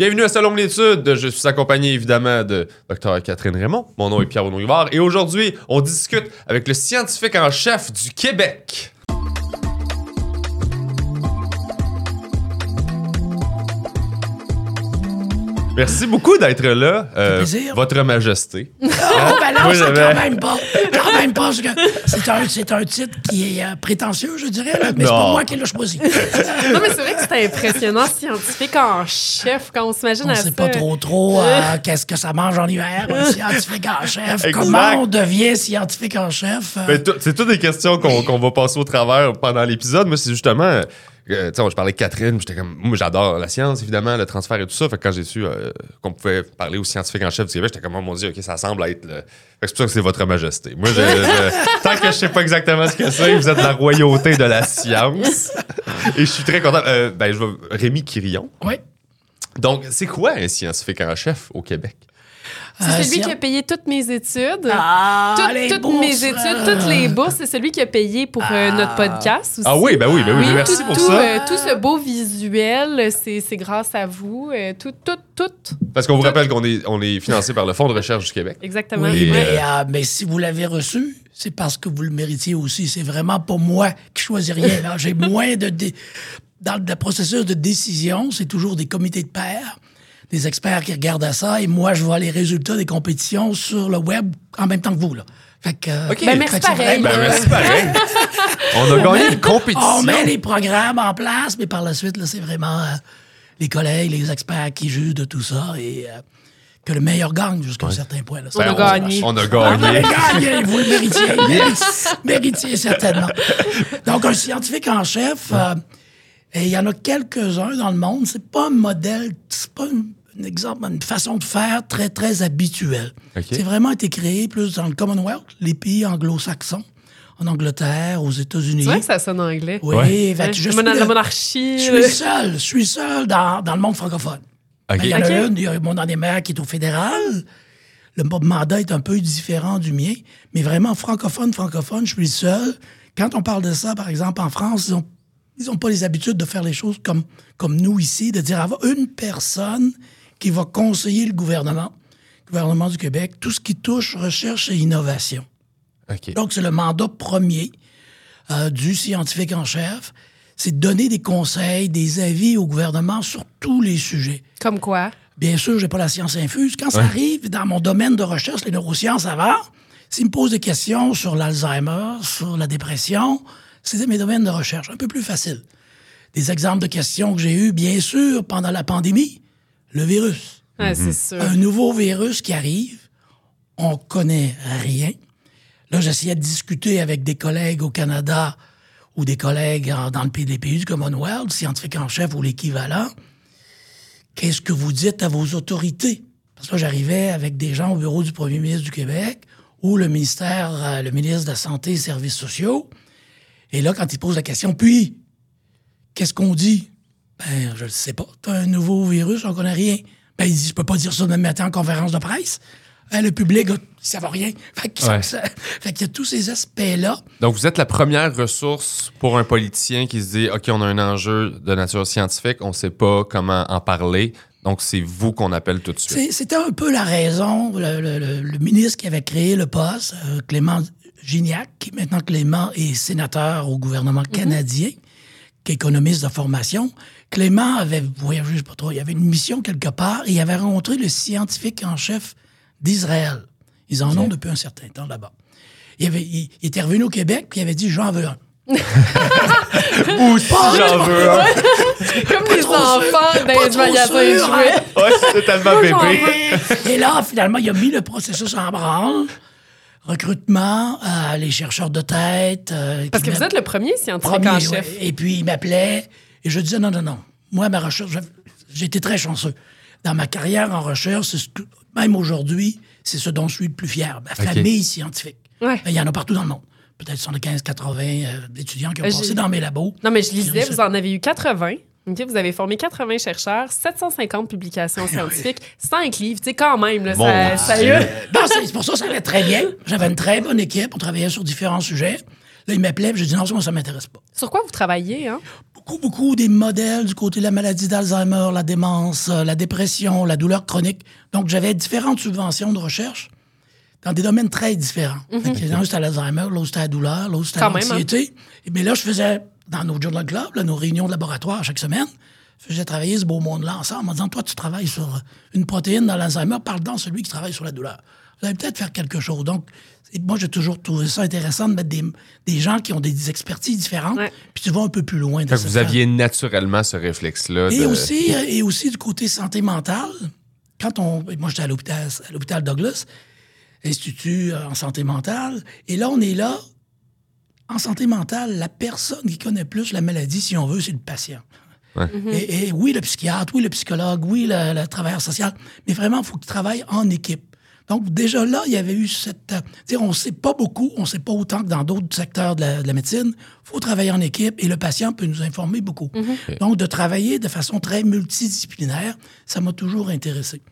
Bienvenue à Salon de l'étude. Je suis accompagné évidemment de Dr Catherine Raymond. Mon nom est Pierre-Renaud Rivard. Et aujourd'hui, on discute avec le scientifique en chef du Québec. Merci beaucoup d'être là, euh, plaisir. Votre Majesté. Oh, ben non, c'est quand même pas. Quand même pas. parce que C'est un, c'est un titre qui est euh, prétentieux, je dirais, là, mais c'est pas moi qui l'ai choisi. Non, mais c'est vrai que c'est impressionnant, scientifique en chef, quand on s'imagine On à sait ça. pas trop trop euh, qu'est-ce que ça mange en hiver, un scientifique en chef. Exact. Comment on devient scientifique en chef? euh, Ben, c'est toutes des questions qu'on qu'on va passer au travers pendant l'épisode. Moi, c'est justement. Euh, tu sais, je parlais avec Catherine, j'étais comme. Moi, j'adore la science, évidemment, le transfert et tout ça. Fait que quand j'ai su euh, qu'on pouvait parler aux scientifiques en chef du Québec, j'étais comme, oh mon Dieu, OK, ça semble être. le- Fait que c'est pour ça que c'est votre majesté. Moi, je- je- tant que je sais pas exactement ce que c'est, vous êtes la royauté de la science. Et je suis très content. Euh, ben, je vais. Rémi Quirion. oui. Donc, c'est quoi un scientifique en chef au Québec? C'est Euh, celui qui a payé toutes mes études. Ah, Toutes- les toutes bourses, mes études, euh, toutes les bourses, c'est celui qui a payé pour euh, notre podcast aussi. Ah oui, ben oui, ben oui, Oui, merci tout, pour tout, ça. euh, tout ce beau visuel, c'est c'est grâce à vous. euh, tout, tout, tout. Parce qu'on vous rappelle qu'on est, on est financé par le Fonds de recherche du Québec. Exactement. Oui, Et, mais, euh, euh, mais si vous l'avez reçu, c'est parce que vous le méritiez aussi. C'est vraiment pas moi qui choisis rien. J'ai moins de... dé- Dans le processus de décision, c'est toujours des comités de pairs, des experts qui regardent à ça, et moi, je vois les résultats des compétitions sur le web en même temps que vous. Là. Fait que, euh, OK. Ben, merci fait que c'est pareil. Ben, merci pareil. On a gagné une compétition. On met les programmes en place, mais par la suite, là, c'est vraiment euh, les collègues, les experts qui jugent de tout ça et euh, que le meilleur gagne jusqu'à un certain point. Là. On a gagné. On a On a gagné. vous le méritiez. Méritiez, certainement. Donc, un scientifique en chef, euh, et il y en a quelques-uns dans le monde. C'est pas un modèle, c'est pas un, un exemple, une façon de faire très, très habituelle. C'est vraiment été créé plus dans le Commonwealth, les pays anglo-saxons, en Angleterre, aux États-Unis. C'est vrai que ça sonne anglais. Oui, Ouais. fait que je la suis la monarchie. je euh, suis seul, je suis seul dans, dans le monde francophone. Ben, Il y en a une, il y a mon des maires qui est au fédéral. Le mandat est un peu différent du mien, mais vraiment francophone, francophone, je suis le seul. Quand on parle de ça, par exemple, en France, ils ont ils n'ont pas les habitudes de faire les choses comme, comme nous ici, de dire avoir une personne qui va conseiller le gouvernement, le gouvernement du Québec, tout ce qui touche recherche et innovation. OK. Donc, c'est le mandat premier euh, du scientifique en chef, c'est de donner des conseils, des avis au gouvernement sur tous les sujets. Comme quoi? Bien sûr, j'ai pas la science infuse. Quand ça arrive dans mon domaine de recherche, les neurosciences avant, s'ils me posent des questions sur l'Alzheimer, sur la dépression, c'est mes domaines de recherche, un peu plus facile. Des exemples de questions que j'ai eues, bien sûr, pendant la pandémie, le virus. Ouais, c'est sûr. Un nouveau virus qui arrive, on connaît rien. Là, j'essayais de discuter avec des collègues au Canada ou des collègues dans le pays, les pays du Commonwealth, scientifiques en chef ou l'équivalent. Qu'est-ce que vous dites à vos autorités? Parce que là, j'arrivais avec des gens au bureau du premier ministre du Québec ou le ministère, euh, le ministre de la Santé et des Services sociaux. Et là, quand ils posent la question, puis, qu'est-ce qu'on dit? Ben, je ne sais pas. T'as un nouveau virus, on connaît rien. Ben, il dit, je peux pas dire ça de même matin en conférence de presse. Ben, le public, ça va rien. Fait Ouais. qu'il y a tous ces aspects-là. Donc, vous êtes la première ressource pour un politicien qui se dit OK, on a un enjeu de nature scientifique, on ne sait pas comment en parler. Donc, c'est vous qu'on appelle tout de suite. C'était un peu la raison. Le, le- le- le ministre qui avait créé le poste, euh, Clément Gignac, qui maintenant Clément est sénateur au gouvernement canadien, qui est économiste de formation. Clément avait voyagé, je sais pas trop, il avait une mission quelque part et il avait rencontré le scientifique en chef d'Israël. Ils en ont depuis un certain temps là-bas. Il, avait, il, il était revenu au Québec puis il avait dit J'en veux un. Aussi, j'en veux un. Comme les trop enfants sûr, dans pas les trop magasins hein. jouets. Ouais, c'est tellement bébé. Et là, finalement, il a mis le processus en branle. Recrutement, euh, les chercheurs de tête. euh, Parce que vous êtes le premier scientifique premier, en ouais. chef. Et puis, il m'appelait et je disais non, non, non. Moi, ma recherche, j'ai été très chanceux. Dans ma carrière en recherche, c'est ce que- même aujourd'hui, c'est ce dont je suis le plus fier. Ma famille scientifique. Ouais. Ben, Il y en a partout dans le monde. Peut-être 75, 80 euh, étudiants qui ont Ben, passé j'ai- dans mes labos. Non, mais je lisais, vous en avez eu 80. OK, vous avez formé 80 chercheurs, 750 publications scientifiques, 5 livres. Tu sais, quand même, là, ça, ça Non, c'est pour ça que ça allait très bien. J'avais une très bonne équipe. On travaillait sur différents sujets. Là, il m'appelait. Je dis non, ça, moi, ça m'intéresse pas. Sur quoi vous travaillez, hein? Beaucoup beaucoup, des modèles du côté de la maladie d'Alzheimer, la démence, euh, la dépression, la douleur chronique. Donc, j'avais différentes subventions de recherche dans des domaines très différents. Fait que L'un, c'était l'Alzheimer, l'autre, c'était la douleur, l'autre, c'était hein. l'anxiété. Et Mais là, je faisais, dans nos Journal Club, là, nos réunions de laboratoire chaque semaine, je faisais travailler ce beau monde-là ensemble en disant, toi, tu travailles sur une protéine dans l'Alzheimer, parle dans celui qui travaille sur la douleur. Vous allez peut-être faire quelque chose. Donc, moi, j'ai toujours trouvé ça intéressant de mettre des, des gens qui ont des expertises différentes, Ouais. puis tu vas un peu plus loin. de Fait que cette vous aviez naturellement ce réflexe-là. et de- aussi, euh, et aussi du côté santé mentale, quand on. Moi, j'étais à l'hôpital, à l'hôpital Douglas, Institut euh, en santé mentale, et là, on est là. En santé mentale, la personne qui connaît plus la maladie, si on veut, c'est le patient. et, et oui, le psychiatre, oui, le psychologue, oui, le, le travailleur social, mais vraiment, il faut qu'il travaille en équipe. Donc, déjà là, il y avait eu cette. euh, on ne sait pas beaucoup, on ne sait pas autant que dans d'autres secteurs de la, de la médecine. Il faut travailler en équipe et le patient peut nous informer beaucoup. Donc, de travailler de façon très multidisciplinaire, ça m'a toujours intéressé.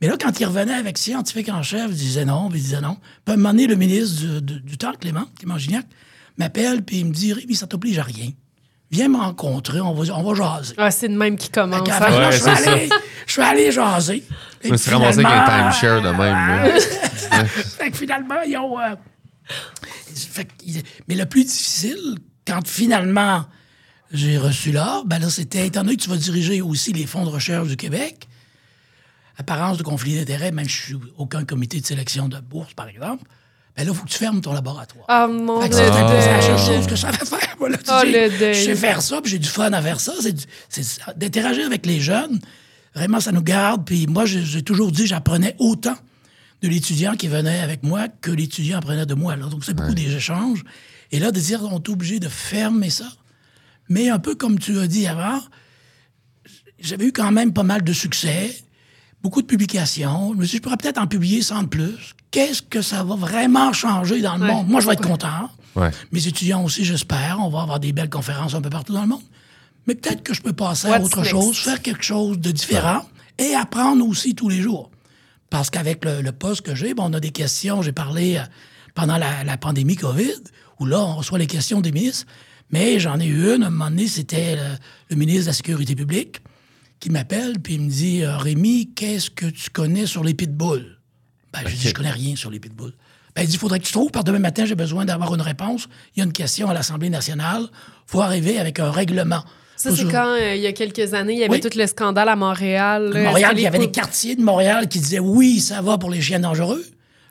Mais là, quand il revenait avec scientifique en chef, il disait non, puis il disait non. Puis à un moment donné, le ministre du, du- du temps, Clément, Clément Gignac, m'appelle, puis il me dit Rémi, ça t'oblige à rien. Viens me rencontrer, on va, on va jaser. Ah, c'est de même qui commence. Fait hein. là, je suis allé- je suis allé jaser. Je me suis ramassé avec un timeshare de même. là. fait que finalement, ils ont. euh, fait mais le plus difficile, quand finalement j'ai reçu l'ordre, ben là, c'était étant donné que tu vas diriger aussi les fonds de recherche du Québec, apparence de conflit d'intérêts, même je suis aucun comité de sélection de bourse, par exemple, ben là, il faut que tu fermes ton laboratoire. Ah, mon Fait que Dieu. Ah. la seule chose que je savais faire. Voilà, tu Oh, le deuil. Je sais faire ça, puis j'ai du fun à faire ça. C'est du- c'est d'interagir avec les jeunes. Vraiment, ça nous garde. Puis moi, j'ai j'ai toujours dit, j'apprenais autant de l'étudiant qui venait avec moi que l'étudiant apprenait de moi. là. Donc, c'est beaucoup des échanges. Et là, de dire, on est obligé de fermer ça. Mais un peu comme tu as dit avant, j'avais eu quand même pas mal de succès, beaucoup de publications. Je me suis dit, je pourrais peut-être en publier 100 de plus. Qu'est-ce que ça va vraiment changer dans le Ouais. monde? Moi, je vais être content. Ouais. Mes étudiants aussi, j'espère. On va avoir des belles conférences un peu partout dans le monde. Mais peut-être que je peux passer à autre next? chose, faire quelque chose de différent et apprendre aussi tous les jours. Parce qu'avec le, le poste que j'ai, bon, on a des questions. J'ai parlé euh, pendant la, la pandémie COVID, où là, on reçoit les questions des ministres. Mais j'en ai eu une, à un moment donné, c'était le, le ministre de la Sécurité publique qui m'appelle, puis il me dit euh, Rémi, qu'est-ce que tu connais sur les pitbulls? Ben, j'ai dit, je connais rien sur les pitbulls. Ben, il dit, il faudrait que tu trouves, par demain matin, j'ai besoin d'avoir une réponse. Il y a une question à l'Assemblée nationale. Il faut arriver avec un règlement. Ça, c'est quand, euh, il y a quelques années, il y avait Oui. tout le scandale à Montréal. là. Montréal, il y avait des quartiers de Montréal qui disaient oui, ça va pour les chiens dangereux.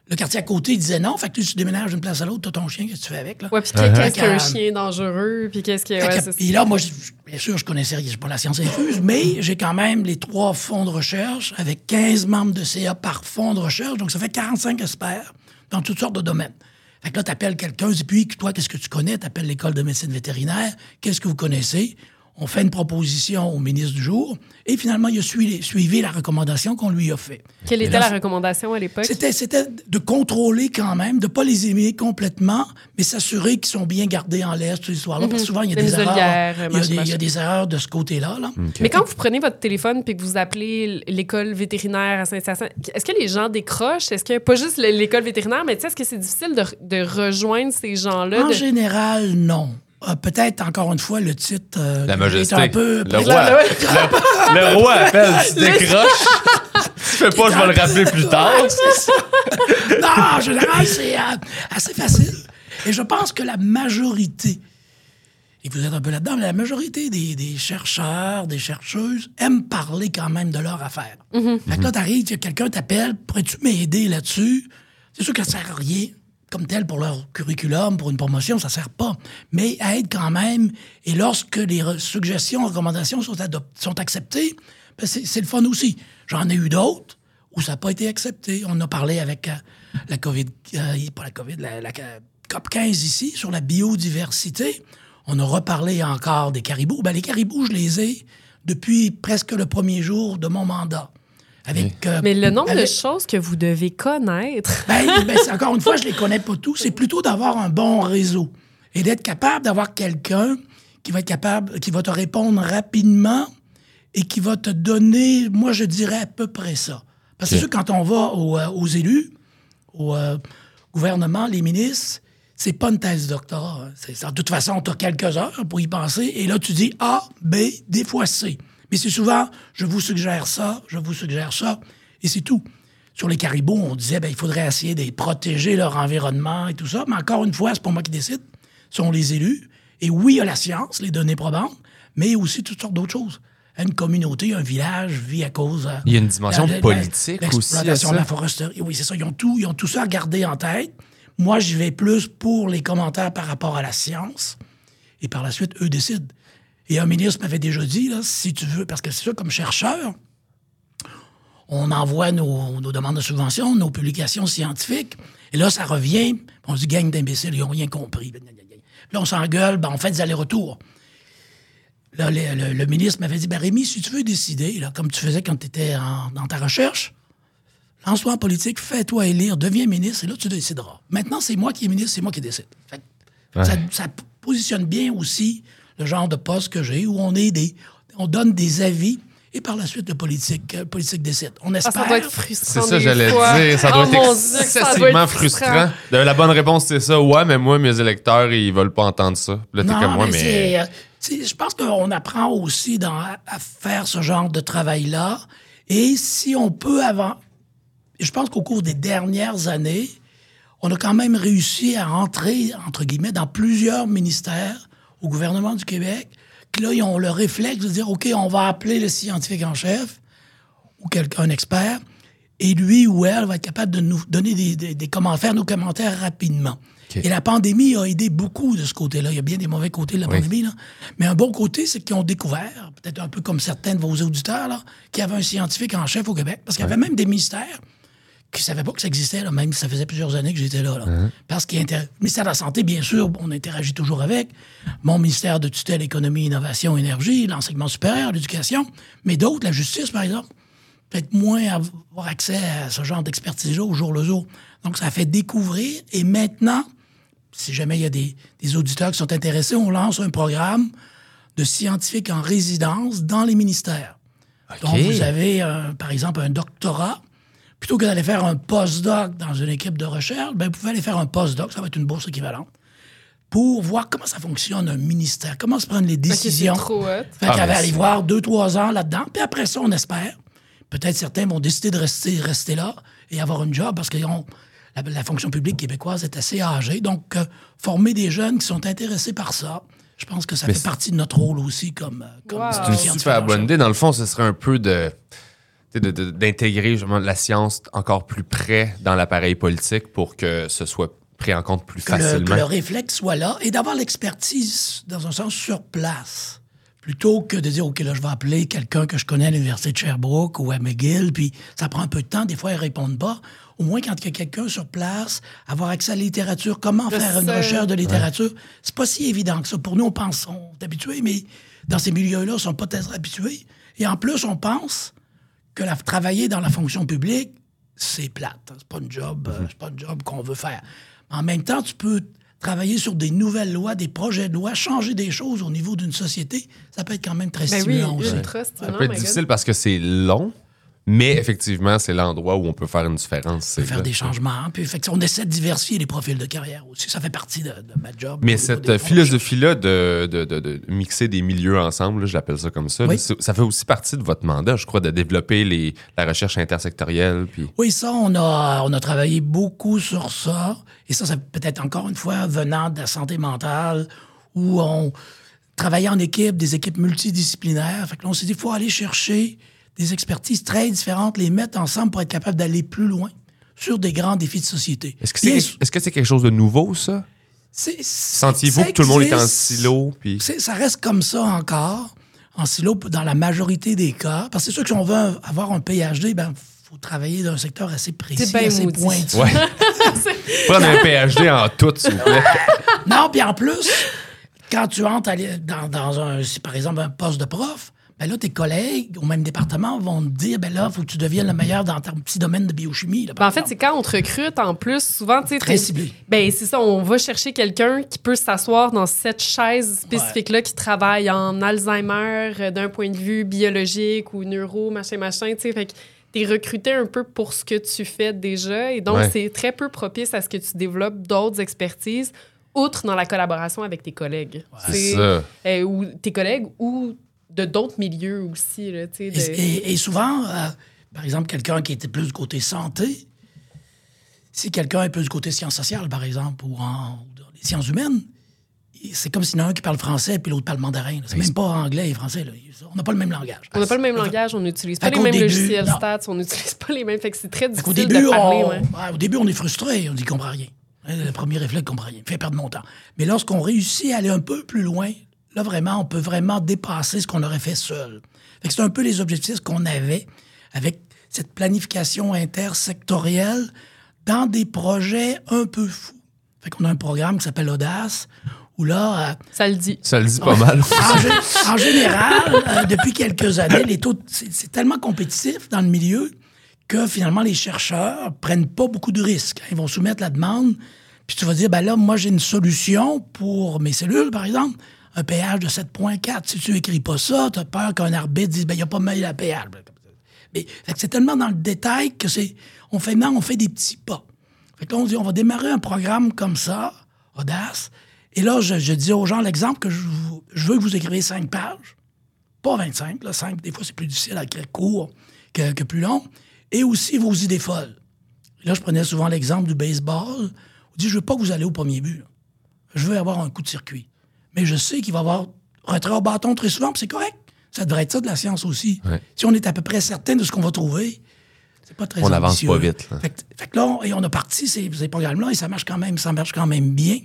Le quartier à côté, il disait non. Fait que tu déménages d'une place à l'autre, t'as ton chien, qu'est-ce que tu fais avec, là? Ouais, puis qu'est-ce Fait qu'un que, chien dangereux, puis qu'est-ce que... Ouais, que- c'est ça. puis là, moi, je- bien sûr, je connaissais rien, pas la science infuse, mais j'ai quand même les trois fonds de recherche avec 15 membres de CA par fonds de recherche, donc ça fait 45 experts dans toutes sortes de domaines. Fait que là, t'appelles quelqu'un, et puis toi, qu'est-ce que tu connais? T'appelles l'école de médecine vétérinaire, qu'est-ce que vous connaissez? On fait une proposition au ministre du jour, et finalement, il a suivi, suivi la recommandation qu'on lui a fait. Quelle Et était là, la recommandation à l'époque? c'était, c'était de contrôler quand même, de ne pas les aimer complètement, mais s'assurer qu'ils sont bien gardés en l'air, cette histoire-là. Parce que souvent, il y a Des des erreurs. Il y, a des, il y a machin. des erreurs de ce côté-là. Là. Mais quand vous prenez votre téléphone puis que vous appelez l'école vétérinaire à Saint-Hyacinthe, est-ce que les gens décrochent? Est-ce que, pas juste le- l'école vétérinaire, mais tu sais, est-ce que c'est difficile de, de rejoindre ces gens-là? En de- général, non. Euh, peut-être, encore une fois, le titre euh, La est majesté. un peu... Le roi, le, le roi appelle, tu décroches. tu fais pas, je vais le rappeler plus tard. Ouais, non, en général, c'est euh, assez facile. Et je pense que la majorité, et vous êtes un peu là-dedans, mais la majorité des, des chercheurs, des chercheuses aiment parler quand même de leur affaire. Fait que là, t'arrives, y a quelqu'un t'appelle, pourrais-tu m'aider là-dessus? C'est sûr que ça sert à rien comme tel pour leur curriculum, pour une promotion, ça sert pas. Mais aide quand même. Et lorsque les suggestions, recommandations sont, sont acceptées, ben c'est le fun aussi. J'en ai eu d'autres où ça n'a pas été accepté. On a parlé avec euh, la COVID, euh, pas la COVID, la, la COP 15 ici, sur la biodiversité. On a reparlé encore des caribous. Ben, les caribous, je les ai depuis presque le premier jour de mon mandat. Avec, euh, Mais le nombre de choses que vous devez connaître. ben, ben, encore une fois, je les connais pas tous. C'est plutôt d'avoir un bon réseau et d'être capable d'avoir quelqu'un qui va être capable, qui va te répondre rapidement et qui va te donner, moi, je dirais à peu près ça. Parce que sûr, quand on va aux, euh, aux élus, au euh, gouvernement, les ministres, c'est pas une thèse de doctorat. hein. De toute façon, tu as quelques heures pour y penser, et là, tu dis A, B, des fois C. Mais c'est souvent, je vous suggère ça, je vous suggère ça, et c'est tout. Sur les caribous, on disait, ben, il faudrait essayer de protéger leur environnement et tout ça, mais encore une fois, c'est pas moi qui décide, ce sont les élus. Et oui, il y a la science, les données probantes, mais aussi toutes sortes d'autres choses. Une communauté, un village vit à cause. euh, Il y a une dimension la- la- politique aussi à L'exploitation ça. de la foresterie. Oui, c'est ça. Ils ont, tout, ils ont tout ça à garder en tête. Moi, j'y vais plus pour les commentaires par rapport à la science. Et par la suite, eux décident. Et un ministre m'avait déjà dit, là, si tu veux, parce que c'est ça, comme chercheur, on envoie nos, nos demandes de subvention, nos publications scientifiques, et là, ça revient, on se dit, gang d'imbéciles, ils n'ont rien compris. Là, on s'engueule, ben, on fait des allers-retours. Là, le, le- le ministre m'avait dit, ben, Rémi, si tu veux décider, là, comme tu faisais quand tu étais dans ta recherche, lance-toi en politique, fais-toi élire, deviens ministre, et là, tu décideras. Maintenant, c'est moi qui est ministre, c'est moi qui décide. Fait que Ouais. ça, ça positionne bien aussi le genre de poste que j'ai, où on est des, on donne des avis, et par la suite, le politique, euh, politique décide. On Ah, espère. ça doit être frustrant. C'est ça, j'allais dire. Ça Oh doit mon être excessivement être frustrant. De- La bonne réponse, c'est ça. Ouais, mais moi, mes électeurs, ils veulent pas entendre ça. Là, t'es Non, comme moi, mais, euh, je pense qu'on apprend aussi dans- à, à faire ce genre de travail-là. Et si on peut avant. Je pense qu'au cours des dernières années, on a quand même réussi à entrer, entre guillemets, dans plusieurs ministères au gouvernement du Québec, qui là, ils ont le réflexe de dire OK, on va appeler le scientifique en chef ou quelqu'un, un expert, et lui ou elle va être capable de nous donner des, des- des commentaires, nos commentaires rapidement. Et la pandémie a aidé beaucoup de ce côté-là. Il y a bien des mauvais côtés de la Oui. pandémie, là. mais un bon côté, c'est qu'ils ont découvert, peut-être un peu comme certains de vos auditeurs, là, qu'il y avait un scientifique en chef au Québec, parce qu'il y avait même des ministères qui ne savaient pas que ça existait, là, même si ça faisait plusieurs années que j'étais là. là. Parce que le ministère de la Santé, bien sûr, on interagit toujours avec. Mon ministère de tutelle, économie, innovation, énergie, l'enseignement supérieur, l'éducation, mais d'autres, la justice, par exemple, peut-être moins avoir accès à ce genre d'expertise-là au jour le jour. Donc, ça a fait découvrir. Et maintenant, si jamais il y a des, des auditeurs qui sont intéressés, on lance un programme de scientifiques en résidence dans les ministères. Donc, vous avez, euh, par exemple, un doctorat. Plutôt que d'aller faire un postdoc dans une équipe de recherche, ben, vous pouvez aller faire un postdoc, ça va être une bourse équivalente, pour voir comment ça fonctionne un ministère, comment se prennent les décisions. trop hot. Fait Ah, aller voir deux, trois ans là-dedans. Puis après ça, on espère. Peut-être certains vont décider de rester, rester là et avoir une job parce que ont- la, la fonction publique québécoise est assez âgée. Donc, euh, former des jeunes qui sont intéressés par ça, je pense que ça Mais fait partie de notre rôle aussi comme, euh, comme Wow. C'est une super bonne idée. Dans le fond, ce serait un peu de d'intégrer justement la science encore plus près dans l'appareil politique pour que ce soit pris en compte plus que le, que facilement. le réflexe soit là et d'avoir l'expertise, dans un sens, sur place. Plutôt que de dire, OK, là, je vais appeler quelqu'un que je connais à l'Université de Sherbrooke ou à McGill, puis ça prend un peu de temps, des fois, ils répondent pas. Au moins, quand il y a quelqu'un sur place, avoir accès à la littérature, comment Je faire une recherche de littérature, c'est pas si évident que ça. Pour nous, on pense, on est habitués, mais dans ces milieux-là, ils sont pas très habitués. Et en plus, on pense que la, travailler dans la fonction publique, c'est plate. hein. C'est pas une job, euh, c'est pas un job qu'on veut faire. En même temps, tu peux travailler sur des nouvelles lois, des projets de loi, changer des choses au niveau d'une société. Ça peut être quand même très Ben oui, stimulant aussi. ultra Ça peut être God. difficile parce que c'est long, mais effectivement, c'est l'endroit où on peut faire une différence. On peut faire là. des changements. Puis, on essaie de diversifier les profils de carrière aussi. Ça fait partie de, de ma job. Mais cette philosophie-là de, de, de- mixer des milieux ensemble, là, je l'appelle ça comme ça, Oui. là, ça fait aussi partie de votre mandat, je crois, de développer les, la recherche intersectorielle. Puis... Oui, ça, on a, on a travaillé beaucoup sur ça. Et ça, ça peut être encore une fois venant de la santé mentale, où on travaillait en équipe, des équipes multidisciplinaires. Fait que là, on s'est dit, il faut aller chercher des expertises très différentes, les mettre ensemble pour être capable d'aller plus loin sur des grands défis de société. Est-ce que c'est est-ce que c'est quelque chose de nouveau, ça? Sentiez-vous que tout le monde est en silo? Puis... Ça reste comme ça encore, en silo, dans la majorité des cas. Parce que c'est sûr que si on veut avoir un PhD, ben faut travailler dans un secteur assez précis, assez maudit. pointu. Ouais. Prendre un PhD en tout, s'il vous plaît. Non, puis en plus, quand tu entres dans, dans un, par exemple un poste de prof, ben là, tes collègues au même département vont te dire, ben là, il faut que tu deviennes le meilleur dans ton petit domaine de biochimie. là, Ben, en fait, c'est quand on te recrute, en plus, souvent, tu sais. Très ciblé. Ben, c'est ça, on va chercher quelqu'un qui peut s'asseoir dans cette chaise spécifique-là, qui travaille en Alzheimer euh, d'un point de vue biologique ou neuro, machin, machin, tu sais. Fait que t'es recruté un peu pour ce que tu fais déjà. Et donc, Ouais. c'est très peu propice à ce que tu développes d'autres expertises. outre dans la collaboration avec tes collègues. C'est ça. euh, ou tes collègues ou de d'autres milieux aussi. Là, tu sais, de- Et, et- et souvent, euh, par exemple, quelqu'un qui était plus du côté santé, si quelqu'un est plus du côté sciences sociales, par exemple, ou, en, ou dans les sciences humaines, c'est comme s'il y en a un qui parle français puis l'autre parle mandarin. C'est même pas anglais et français. là. On n'a pas le même langage. On n'a pas le même langage, on n'utilise pas Fait les mêmes début, logiciels non. stats, on n'utilise pas les mêmes. Fait que c'est très difficile qu'au début, de parler. on, ouais. ouais, au début, on est frustré, on dit qu'on comprend rien. Le premier réflexe, qu'on comprend rien, fait perdre mon temps. Mais lorsqu'on réussit à aller un peu plus loin, là, vraiment, on peut vraiment dépasser ce qu'on aurait fait seul. Fait que c'est un peu les objectifs qu'on avait avec cette planification intersectorielle dans des projets un peu fous. Fait qu'on a un programme qui s'appelle Audace, où là, euh, Ça le dit. Ça le dit pas mal. en, gé- en général, euh, depuis quelques années, les taux, de- c'est c'est tellement compétitif dans le milieu que finalement, les chercheurs prennent pas beaucoup de risques. Ils vont soumettre la demande, puis tu vas dire, ben là, moi, j'ai une solution pour mes cellules, par exemple, un pH de 7.4. Si tu écris pas ça, tu as peur qu'un arbitre dise, ben il n'y a pas meilleur à pH. Mais c'est tellement dans le détail que c'est. On fait maintenant, on fait des petits pas. Fait que là, on dit, on va démarrer un programme comme ça, Audace. Et là, je, dis aux gens l'exemple que je, je veux que vous écrivez cinq pages. Pas 25, là, 5. Des fois, c'est plus difficile à écrire court que, plus long. Et aussi vos idées folles. Là, je prenais souvent l'exemple du baseball. On dit, je veux pas que vous allez au premier but. Je veux avoir un coup de circuit. Mais je sais qu'il va y avoir retrait au bâton très souvent, puis c'est correct. Ça devrait être ça de la science aussi. Ouais. Si on est à peu près certain de ce qu'on va trouver, c'est pas très On avance pas vite, là. Fait, que- fait que là, on, et on a parti ces, ces programmes-là et ça marche quand même, ça marche quand même bien.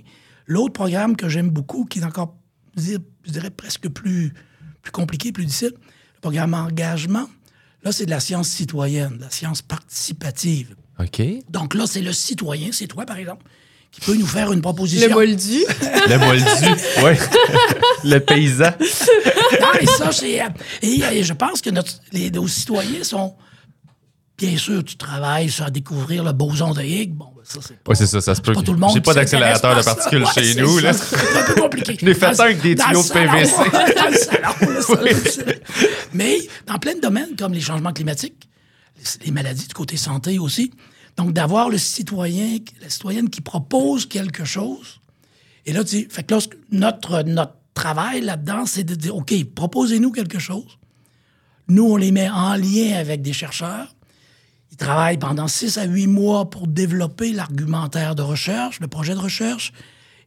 L'autre programme que j'aime beaucoup, qui est encore, je dirais, je dirais presque plus, plus compliqué, plus difficile, le programme engagement, là, c'est de la science citoyenne, de la science participative. OK. Donc là, c'est le citoyen, c'est toi, par exemple, qui peut nous faire une proposition. Le moldu. Le moldu. ouais. le paysan. Non, et ça, c'est. euh, Et, et je pense que notre, les, nos citoyens sont. Bien sûr, tu travailles sur à découvrir le boson de Higgs. Bon, ben, ça, c'est pas. Ouais, c'est ça, ça se peut. pas tout le monde. J'ai pas d'accélérateur de particules chez nous, c'est là. ça. C'est un peu compliqué. Je l'ai fait Dans- avec des tuyaux de PVC. dans le salon, Mais dans plein de domaines, comme les changements climatiques, les- les maladies du côté santé aussi. Donc, d'avoir le citoyen, la citoyenne qui propose quelque chose. Et là, tu dis, fait que- notre, notre travail là-dedans, c'est de dire, OK, proposez-nous quelque chose. Nous, on les met en lien avec des chercheurs. Ils travaillent pendant six à huit mois pour développer l'argumentaire de recherche, le projet de recherche.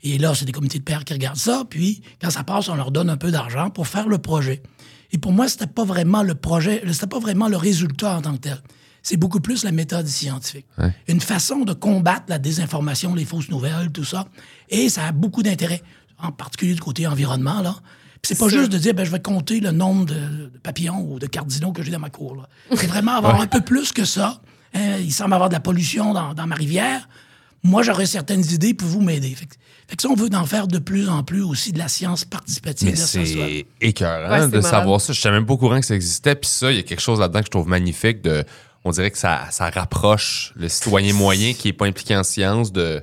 Et là, c'est des comités de pairs qui regardent ça. Puis, quand ça passe, on leur donne un peu d'argent pour faire le projet. Et pour moi, c'était pas vraiment le projet, c'était pas vraiment le résultat en tant que tel. C'est beaucoup plus la méthode scientifique. Une façon de combattre la désinformation, les fausses nouvelles, tout ça. Et ça a beaucoup d'intérêt, en particulier du côté environnement, là. Puis c'est pas juste de dire, ben, je vais compter le nombre de, de papillons ou de cardinaux que j'ai dans ma cour. là. C'est vraiment avoir un peu plus que ça. Hein, il semble avoir de la pollution dans, dans ma rivière. Moi, j'aurais certaines idées pour vous m'aider. Fait, que- fait que ça, on veut en faire de plus en plus aussi de la science participative. C'est écœurant Ouais, de savoir ça. Je savais même pas au courant que ça existait. Puis ça, il y a quelque chose là-dedans que je trouve magnifique. De, on dirait que ça, ça rapproche le citoyen moyen qui est pas impliqué en science de,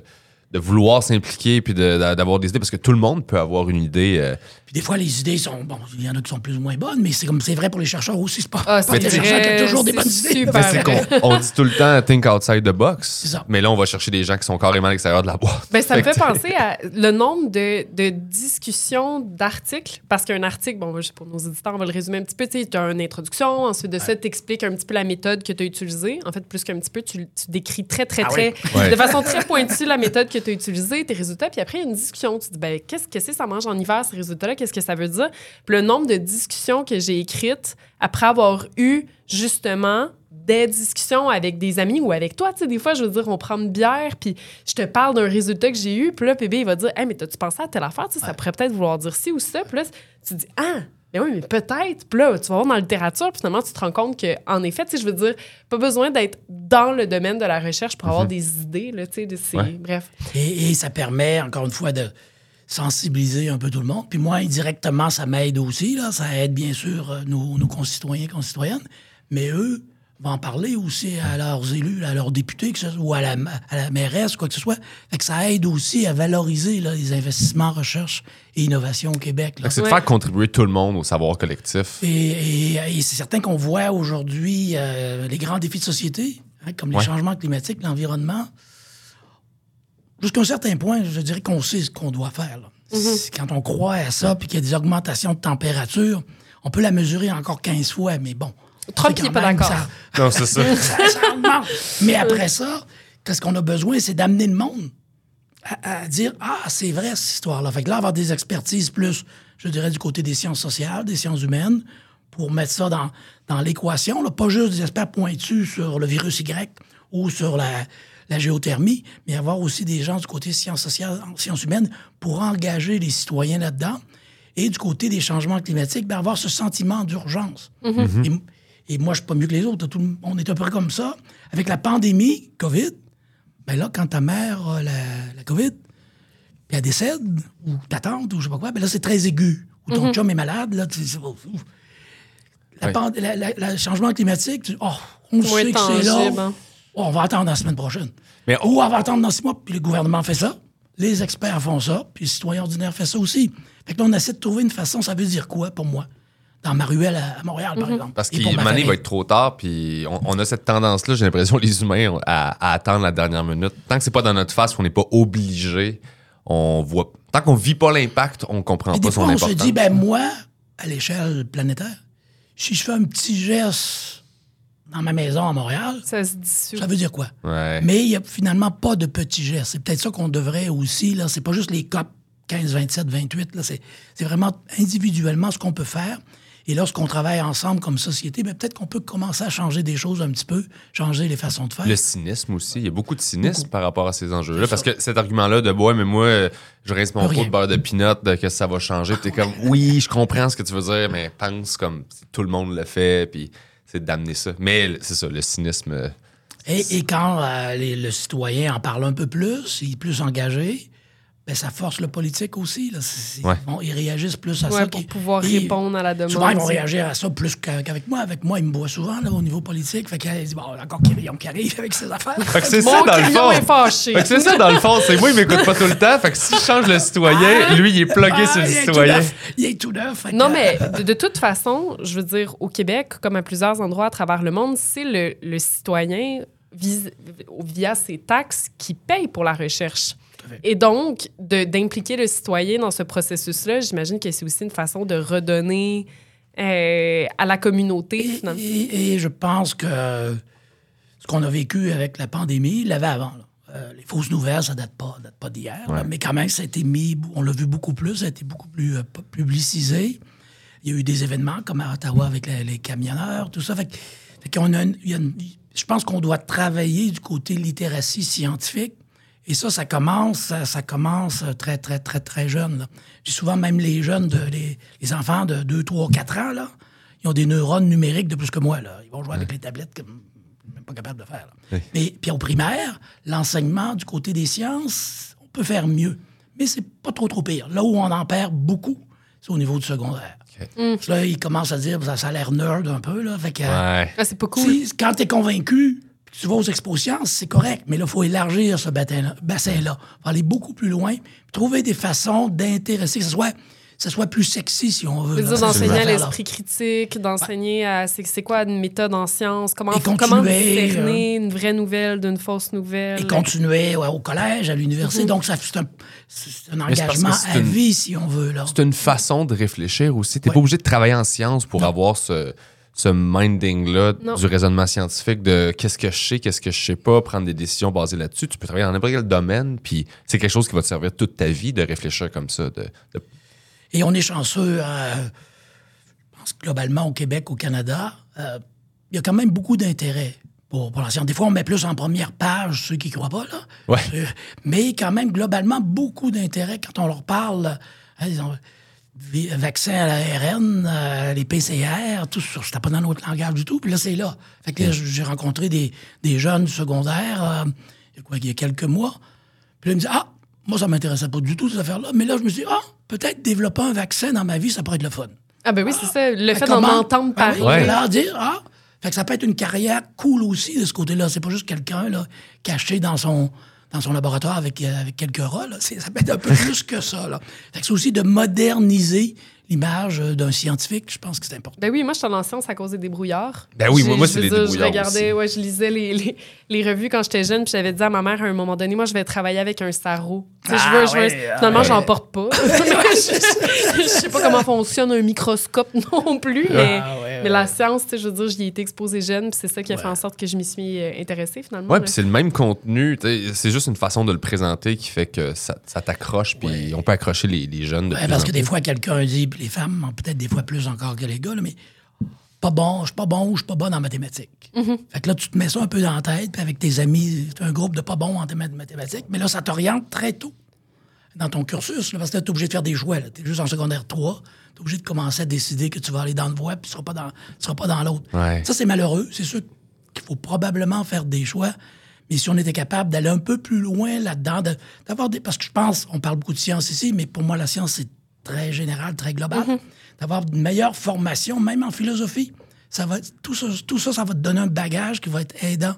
de vouloir s'impliquer puis de- de- d'avoir des idées. Parce que tout le monde peut avoir une idée. euh, Puis des fois, les idées sont. Bon, il y en a qui sont plus ou moins bonnes, mais c'est comme c'est vrai pour les chercheurs aussi. C'est pas, Ah, c'est les chercheurs qui ont toujours des bonnes idées. qu'on on dit tout le temps think outside the box. Ça. Mais là, on va chercher des gens qui sont carrément à l'extérieur de la boîte. Ben, ça me Fait penser à le nombre de, de discussions d'articles. Parce qu'un article, bon, pour nos éditeurs, on va le résumer un petit peu. Tu as une introduction, ensuite de ça, tu expliques un petit peu la méthode que tu as utilisée. En fait, plus qu'un petit peu, tu, tu décris très, très, Ah très, oui? Ouais. de façon très pointue la méthode que tu as utilisée, tes résultats. Puis après, il y a une discussion. Tu te dis, ben, qu'est-ce que c'est, ça mange en hiver, ces résultats-là? Qu'est-ce que ça veut dire? Puis le nombre de discussions que j'ai écrites après avoir eu, justement, des discussions avec des amis ou avec toi. Tu sais, des fois, je veux dire, on prend une bière, puis je te parle d'un résultat que j'ai eu, puis là, PB, il va dire Hey, mais t'as-tu pensé à telle affaire Tu sais, Ça pourrait peut-être vouloir dire ci ou ça. Puis là, tu te dis Ah, mais oui, mais peut-être. Puis là, tu vas voir dans la littérature, puis finalement, tu te rends compte qu'en effet, tu sais, je veux dire, pas besoin d'être dans le domaine de la recherche pour avoir des idées, là, tu sais, de ces... Ouais. Bref. Et, et ça permet, encore une fois, de sensibiliser un peu tout le monde. Puis moi, indirectement, ça m'aide aussi. Là. Ça aide bien sûr euh, nos, nos concitoyens et concitoyennes. Mais eux vont en parler aussi à leurs élus, à leurs députés, que ce soit, ou à la, à la mairesse, quoi que ce soit. Fait que ça aide aussi à valoriser là, les investissements en recherche et innovation au Québec. C'est de Ouais. faire contribuer tout le monde au savoir collectif. Et, et- et c'est certain qu'on voit aujourd'hui euh, les grands défis de société, hein, comme les Ouais. changements climatiques, l'environnement. jusqu'à un certain point, je dirais qu'on sait ce qu'on doit faire. C'est Quand on croit à ça, puis qu'il y a des augmentations de température, on peut la mesurer encore 15 fois, mais bon. Trump, pas d'accord. ça- Non, c'est ça. ça, ça augmente. Mais après ça, qu'est-ce qu'on a besoin, c'est d'amener le monde à, à dire Ah, c'est vrai cette histoire-là. Fait que là, avoir des expertises plus, je dirais, du côté des sciences sociales, des sciences humaines, pour mettre ça dans, dans l'équation. là. Pas juste des experts pointus sur le virus Y ou sur la, la géothermie, mais avoir aussi des gens du côté sciences sociales, sciences humaines pour engager les citoyens là-dedans. Et du côté des changements climatiques, ben, avoir ce sentiment d'urgence. Et, et moi, je suis pas mieux que les autres. Tout le- on est à peu près comme ça. Avec la pandémie, COVID, ben là, quand ta mère a la, la COVID, puis elle décède, ou ta tante, ou je sais pas quoi, ben là, c'est très aigu. Ou ton chum est malade, là, tu ouf, ouf. La Ouais. pand- la- la- la- le changement climatique, tu- oh, on sait que c'est là. hein. Oh, on va attendre la semaine prochaine. Mais Ou on va attendre dans six mois, puis le gouvernement fait ça. Les experts font ça, puis le citoyen ordinaire fait ça aussi. Fait que là, on essaie de trouver une façon, ça veut dire quoi pour moi? Dans ma ruelle à, Montréal, par exemple. Parce Et qu'à pour un ma moment donné, il va être trop tard, puis on, on a cette tendance-là, j'ai l'impression, les humains, à, à attendre la dernière minute. Tant que c'est pas dans notre face, qu'on n'est pas obligé, on voit. Tant qu'on vit pas l'impact, on comprend Et pas des fois, son on importance. se dit, ben moi, à l'échelle planétaire, si je fais un petit geste dans ma maison à Montréal, Ça se dissout. ça veut dire quoi? Ouais. Mais il n'y a finalement pas de petits gestes. C'est peut-être ça qu'on devrait aussi. Là, c'est pas juste les COP 15, 27, 28. Là, c'est, c'est vraiment individuellement ce qu'on peut faire. Et lorsqu'on travaille ensemble comme société, ben, peut-être qu'on peut commencer à changer des choses un petit peu, changer les façons de faire. Le cynisme aussi. Il y a beaucoup de cynisme par rapport à ces enjeux-là. Parce que cet argument-là de, ouais, mais moi, je rince mon pot de beurre de pinot, de que ça va changer. Puis t'es comme, oui, je comprends ce que tu veux dire, mais pense comme tout le monde le fait, puis c'est d'amener ça. Mais c'est ça, le cynisme. Et, et quand euh, les- le citoyen en parle un peu plus, il est plus engagé, ben, ça force le politique aussi. Là. C'est- c'est- Ouais. bon, ils réagissent plus à Ouais, ça. pour pouvoir ils- répondre à la demande. Souvent, ils vont réagir à ça plus qu'a- qu'avec moi. Avec moi, ils me voient souvent là, au niveau politique. Fait qu'ils disent, bon, encore qui arrive avec ses affaires. Fait que c'est ça, dans le fond. est fâché. Fait que c'est ça, dans le fond. C'est moi, il m'écoute pas tout le temps. Fait que si je change le citoyen, lui, il est plugué Ah, sur le il citoyen. neuf. Il est tout neuf. Que- Non, mais de, de toute façon, je veux dire, au Québec, comme à plusieurs endroits à travers le monde, c'est le, le citoyen vis- via ses taxes qui paye pour la recherche. Et donc, d'impliquer le citoyen dans ce processus-là, j'imagine que c'est aussi une façon de redonner euh, à la communauté, Et, finalement. et- et je pense que ce qu'on a vécu avec la pandémie, il l'avait avant. là. Euh, les fausses nouvelles, ça date pas, date pas d'hier. Mais quand même, ça a été mis, on l'a vu beaucoup plus, ça a été beaucoup plus euh, pu- publicisé. Il y a eu des événements comme à Ottawa avec les camionneurs, tout ça. Fait, fait qu'on a une- une- je pense qu'on doit travailler du côté littératie scientifique. Et ça, ça commence, ça, ça commence très, très, très, très jeune. là. J'ai souvent même les jeunes, de, les, les enfants de 2, 3, 4 ans, là, ils ont des neurones numériques de plus que moi. Là. Ils vont jouer avec les tablettes comme je suis même pas capable de faire. Mais puis au primaire, l'enseignement du côté des sciences, on peut faire mieux. Mais c'est pas trop, trop pire. Là où on en perd beaucoup, c'est au niveau du secondaire. Que Là, ils commencent à dire, ça, ça a l'air nerd un peu. Là, fait que, Ouais. Ah, c'est pas cool. si- quand tu es convaincu, tu vas aux expos sciences, c'est correct. Mais là, il faut élargir ce bassin-là. bassin-là. faut aller beaucoup plus loin. puis trouver des façons d'intéresser, que ce soit, que ce soit plus sexy, si on veut. Je veux là, dire, ces d'enseigner à l'esprit critique, d'enseigner à c'est c'est quoi une méthode en sciences, comment, Et comment continuer, discerner une vraie nouvelle d'une fausse nouvelle. Et continuer ouais, au collège, à l'université. Donc, ça, c'est un, c'est un Mhm. engagement à une- vie, si on veut. Là. C'est une façon de réfléchir aussi. T'es Ouais. pas obligé de travailler en sciences pour avoir ce, ce minding-là du raisonnement scientifique de qu'est-ce que je sais, qu'est-ce que je sais pas, prendre des décisions basées là-dessus. Tu peux travailler dans n'importe quel domaine, puis c'est quelque chose qui va te servir toute ta vie de réfléchir comme ça. De, de- Et on est chanceux, euh, je pense que globalement au Québec, au Canada, euh, il y a quand même beaucoup d'intérêt pour, pour la science. Des fois, on met plus en première page ceux qui ne croient pas, là. Ouais. Euh, mais quand même, globalement, beaucoup d'intérêt quand on leur parle. hein, ils ont vi- vaccin à l'ARN, euh, les PCR, tout ça. C'était pas dans notre langage du tout. Puis là, c'est là. Fait que là, j'ai rencontré des, des jeunes du secondaire, euh, il y a quoi, il y a quelques mois. Puis là, ils me disent, ah, moi, ça m'intéressait pas du tout, ces affaires-là. Mais là, je me suis dit, ah, peut-être développer un vaccin dans ma vie, ça pourrait être le fun. Ah ben oui, c'est ça. Le fait d'en entendre Ben parler. oui, Ouais. Leur dire, ah, fait que ça peut être une carrière cool aussi de ce côté-là. C'est pas juste quelqu'un là, caché dans son, dans son laboratoire avec, euh, avec quelques rats. là. Ça peut être un peu plus que ça. Là. Fait que c'est aussi de moderniser l'image euh, d'un scientifique. Je pense que c'est important. Ben oui, moi, je suis en science à cause des débrouillards. Ben oui, moi, c'est dire, débrouillards Je regardais, aussi. ouais, je lisais les, les, les revues quand j'étais jeune, puis j'avais dit à ma mère à un moment donné, moi, je vais travailler avec un je Ah veux, je veux- ouais, ah finalement, ouais. j'en porte pas. je sais pas comment fonctionne un microscope non plus, mais, Ah ouais, mais la science, je veux dire, j'y ai été exposée jeune, puis c'est ça qui a fait en sorte que je m'y suis euh, intéressée finalement. Ouais, puis c'est le même contenu. C'est juste une façon de le présenter qui fait que ça, ça t'accroche, puis on peut accrocher les, les jeunes de plus parce en que plus. des fois, quelqu'un dit, puis les femmes, peut-être des fois plus encore que les gars, là, mais pas bon, je suis pas bon ou je suis pas bonne en mathématiques. Fait que là, tu te mets ça un peu dans la tête, puis avec tes amis, tu un groupe de pas bons en thé- mathématiques, mais là, ça t'oriente très tôt dans ton cursus, là, parce que tu es obligé de faire des choix. Tu es juste en secondaire 3, tu es obligé de commencer à décider que tu vas aller dans une voie, puis tu seras pas dans, tu seras pas dans l'autre. Ouais. Ça, c'est malheureux. C'est sûr qu'il faut probablement faire des choix. Mais si on était capable d'aller un peu plus loin là-dedans, de- d'avoir des. Parce que je pense, on parle beaucoup de science ici, mais pour moi, la science, c'est très général, très global. D'avoir une meilleure formation, même en philosophie. Ça va, être- tout, ça, tout ça, ça va te donner un bagage qui va être aidant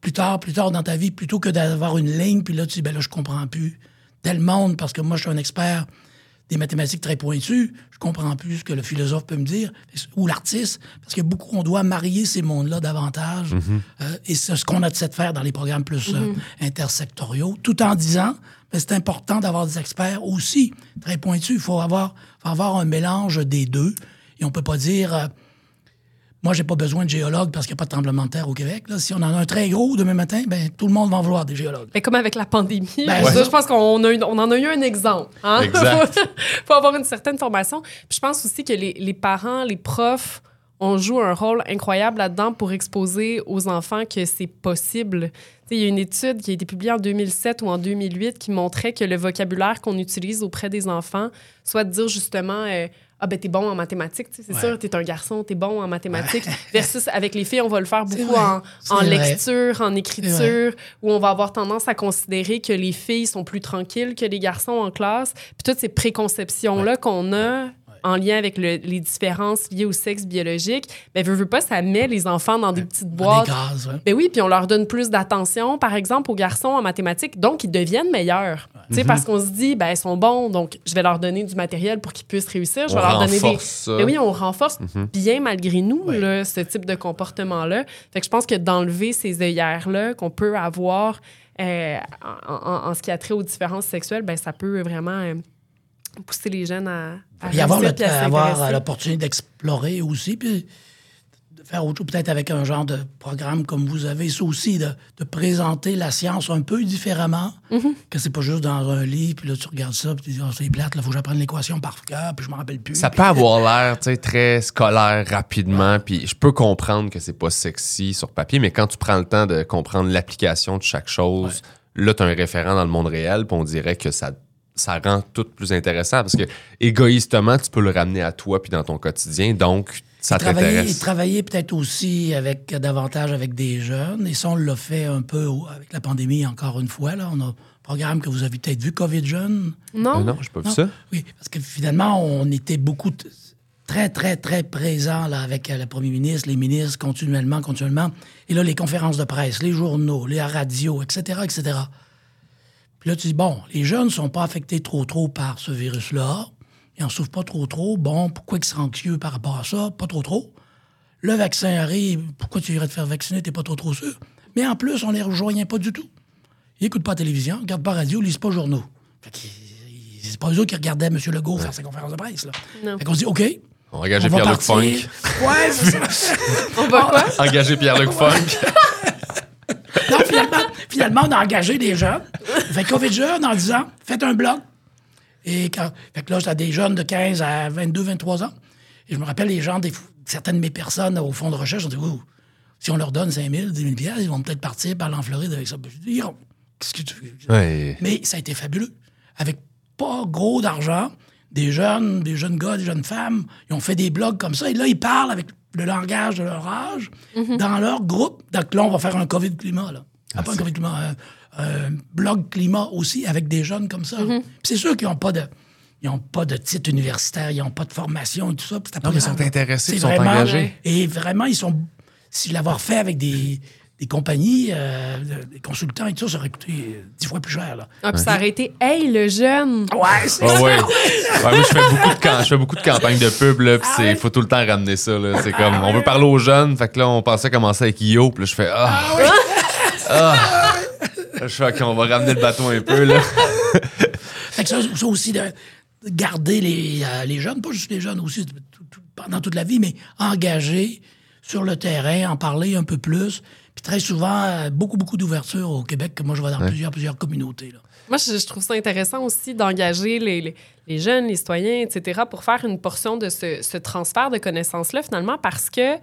plus tard, plus tard dans ta vie, plutôt que d'avoir une ligne, puis là, tu dis, ben là, je comprends plus tel monde, parce que moi, je suis un expert des mathématiques très pointues, je comprends plus ce que le philosophe peut me dire, ou l'artiste, parce que beaucoup, on doit marier ces mondes-là davantage, euh, et c'est ce qu'on a de de faire dans les programmes plus euh, intersectoriaux, tout en disant, ben, c'est important d'avoir des experts aussi très pointus. Il faut avoir, faut avoir un mélange des deux, et on peut pas dire... euh, moi, j'ai pas besoin de géologue parce qu'il n'y a pas de tremblement de terre au Québec. Là. Si on en a un très gros demain matin, ben, tout le monde va en vouloir des géologues. Mais comme avec la pandémie, Ben, je, pense qu'on a eu- on en a eu un exemple. Hein? Exact. faut, avoir une certaine formation. Puis je pense aussi que les, les parents, les profs, on joue un rôle incroyable là-dedans pour exposer aux enfants que c'est possible. Tu sais, Il y a une étude qui a été publiée en 2007 ou en 2008 qui montrait que le vocabulaire qu'on utilise auprès des enfants, soit de dire justement euh, Ah, ben, t'es bon en mathématiques, c'est Ouais. sûr, t'es un garçon, t'es bon en mathématiques. Versus avec les filles, on va le faire beaucoup en, en lecture, en écriture, où on va avoir tendance à considérer que les filles sont plus tranquilles que les garçons en classe. Puis toutes ces préconceptions-là qu'on a en lien avec le- les différences liées au sexe biologique, ben, veut, veut pas, ça met les enfants dans des petites Des boîtes. gaz, ouais. Ben oui, puis on leur donne plus d'attention, par exemple, aux garçons en mathématiques. Donc, ils deviennent meilleurs. Tu sais, parce qu'on se dit, ben, ils sont bons, donc je vais leur donner du matériel pour qu'ils puissent réussir. Je vais On leur donner des. renforce ça. Ben oui, on renforce bien malgré nous Ouais. là, ce type de comportement-là. Fait que je pense que d'enlever ces œillères-là qu'on peut avoir euh, en, en- en ce qui a trait aux différences sexuelles, ben, ça peut vraiment euh, pousser les jeunes à, à Et avoir, le- à avoir s'intéresser. l'opportunité d'explorer aussi, puis de faire autre chose, peut-être avec un genre de programme comme vous avez, ça aussi, de, de présenter la science un peu différemment, Mm-hmm. que c'est pas juste dans un livre, puis là, tu regardes ça, puis tu dis, Ah, c'est plate, là, faut que j'apprenne l'équation par cœur, puis je m'en rappelle plus. Ça Puis- peut avoir l'air tu sais, très scolaire rapidement, puis je peux comprendre que c'est pas sexy sur papier, mais quand tu prends le temps de comprendre l'application de chaque chose, là, tu as un référent dans le monde réel, puis on dirait que ça, ça rend tout plus intéressant parce que égoïstement, tu peux le ramener à toi puis dans ton quotidien, donc ça travailler, t'intéresse. travailler peut-être aussi avec davantage avec des jeunes. Et ça, on l'a fait un peu avec la pandémie, encore une fois. Là. On a un programme que vous avez peut-être vu, COVID Jeune. Non? Ah non, j'ai pas vu Non? ça. Oui, parce que finalement, on était beaucoup t- très, très, très présents là, avec euh, le premier ministre, les ministres, continuellement, continuellement. Et là, les conférences de presse, les journaux, les radios, etc., etc. Puis là, tu dis, bon, les jeunes ne sont pas affectés trop, trop par ce virus-là. Ils n'en souffrent pas trop, trop. Bon, pourquoi ils seraient anxieux par rapport à ça? Pas trop, trop. Le vaccin arrive, pourquoi tu irais te faire vacciner? T'es pas trop, trop sûr. Mais en plus, on les rejoignait pas du tout. Ils n'écoutent pas la télévision, ils regardent pas la radio, ils lisent pas les journaux. C'est pas eux autres qui regardaient M. Legault faire sa conférence de presse. Là. Non. Fait qu'on se dit, OK. On va engager on va Pierre-Luc. Funk. Ouais, c'est ça. On va quoi? Engager Pierre-Luc Funk. Non, finalement, finalement, on a engagé des jeunes. Fait COVID jeune en disant, faites un blog. Et quand, fait que là, j'étais des jeunes de 15 à 22, 23 ans. Et je me rappelle les gens, des, certaines de mes personnes au fond de recherche, on dit, Ouh, si on leur donne 5 000, 10 000 piastres, ils vont peut-être partir par en Floride avec ça. Je dis, Iront. Qu'est-ce que tu? Ouais. Mais ça a été fabuleux. Avec pas gros d'argent, des jeunes, des jeunes gars, des jeunes femmes, ils ont fait des blogs comme ça. Et là, ils parlent avec le langage de leur âge dans leur groupe. Donc là, on va faire un COVID climat. Là. Ah, pas un COVID climat, un, un blog climat aussi avec des jeunes comme ça. Puis c'est sûr qu'ils n'ont pas de. Ils n'ont pas de titre universitaire, ils n'ont pas de formation et tout ça. puis c'était pas Non, mais ils sont là. intéressés, ils sont vraiment- engagés. Et vraiment, ils sont. Si l'avoir fait avec des, des compagnies, euh, des consultants et tout ça, ça aurait coûté dix fois plus cher. Là. Ah, puis ça aurait été Hey, le jeune! Ouais, c'est Ah ça. ouais. Ouais, moi, je fais beaucoup de, cam- je fais beaucoup de campagnes de pub, là, pis Ah c'est, ouais? faut tout le temps ramener ça, là. C'est comme, on veut parler aux jeunes, fait que là, on pensait commencer avec Io, pis là, je fais, ah. Ah. Je fais, OK, on va ramener le bateau un peu, là. Fait que ça, ça aussi, de de garder les, euh, les jeunes, pas juste les jeunes aussi, tout- tout- pendant toute la vie, mais engagés sur le terrain, en parler un peu plus. Puis très souvent, euh, beaucoup, beaucoup d'ouverture au Québec, que moi, je vois dans plusieurs, plusieurs communautés. Là. Moi, je, je trouve ça intéressant aussi d'engager les, les- les jeunes, les citoyens, etc., pour faire une portion de ce, ce transfert de connaissances-là, finalement, parce que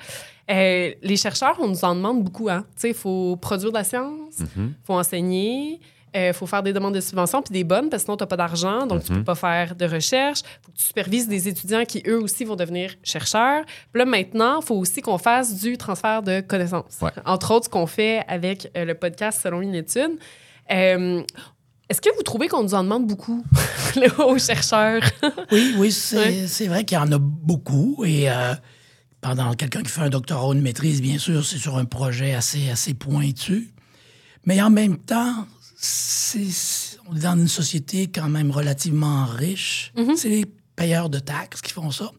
euh, les chercheurs, on nous en demande beaucoup. Hein? Tu sais, il faut produire de la science, il faut enseigner, il faut faire des demandes de subventions, puis des bonnes, parce que sinon, tu n'as pas d'argent, donc tu peux pas faire de recherche. Il faut que tu supervises des étudiants qui, eux aussi, vont devenir chercheurs. Puis là, maintenant, il faut aussi qu'on fasse du transfert de connaissances. Ouais. Entre autres, ce qu'on fait avec euh, le podcast Selon une étude. Euh, est-ce que vous trouvez qu'on nous en demande beaucoup aux chercheurs? Oui, oui, c'est Ouais. c'est vrai qu'il y en a beaucoup. Et euh, pendant quelqu'un qui fait un doctorat ou une maîtrise, bien sûr, c'est sur un projet assez, assez pointu. Mais en même temps, c'est- on est dans une société quand même relativement riche. C'est les payeurs de taxes qui font ça.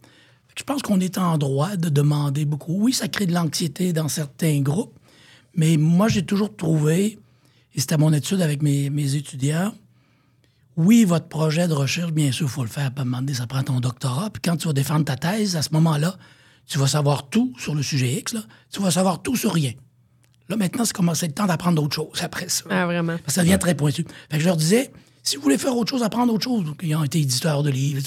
Je pense qu'on est en droit de demander beaucoup. Oui, ça crée de l'anxiété dans certains groupes, mais moi, j'ai toujours trouvé, et c'était mon étude avec mes, mes étudiants, oui, votre projet de recherche, bien sûr, il faut le faire. Moment donné, ça prend ton doctorat. Puis quand tu vas défendre ta thèse, à ce moment-là, tu vas savoir tout sur le sujet X. Là. Tu vas savoir tout sur rien. Là, maintenant, c'est commencé le temps d'apprendre d'autres choses après ça. Ah, vraiment. Parce que ça devient très pointu. Fait que je leur disais, si vous voulez faire autre chose, apprendre autre chose. Donc, ils ont été éditeurs de livres.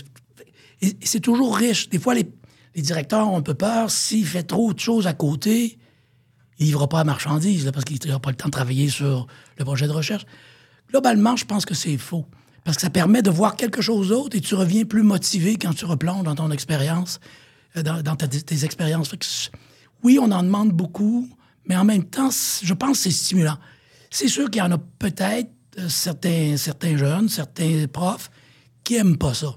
Et, c'est toujours riche. Des fois, les, les directeurs ont un peu peur. S'il fait trop de choses à côté, il livrera pas à marchandise là, parce qu'il n'aura pas le temps de travailler sur le projet de recherche. Globalement, je pense que c'est faux. Parce que ça permet de voir quelque chose d'autre et tu reviens plus motivé quand tu replonges dans ton expérience, euh, dans, dans ta- tes expériences. Oui, on en demande beaucoup, mais en même temps, je pense que c'est stimulant. C'est sûr qu'il y en a peut-être euh, certains, jeunes, certains profs qui aiment pas ça.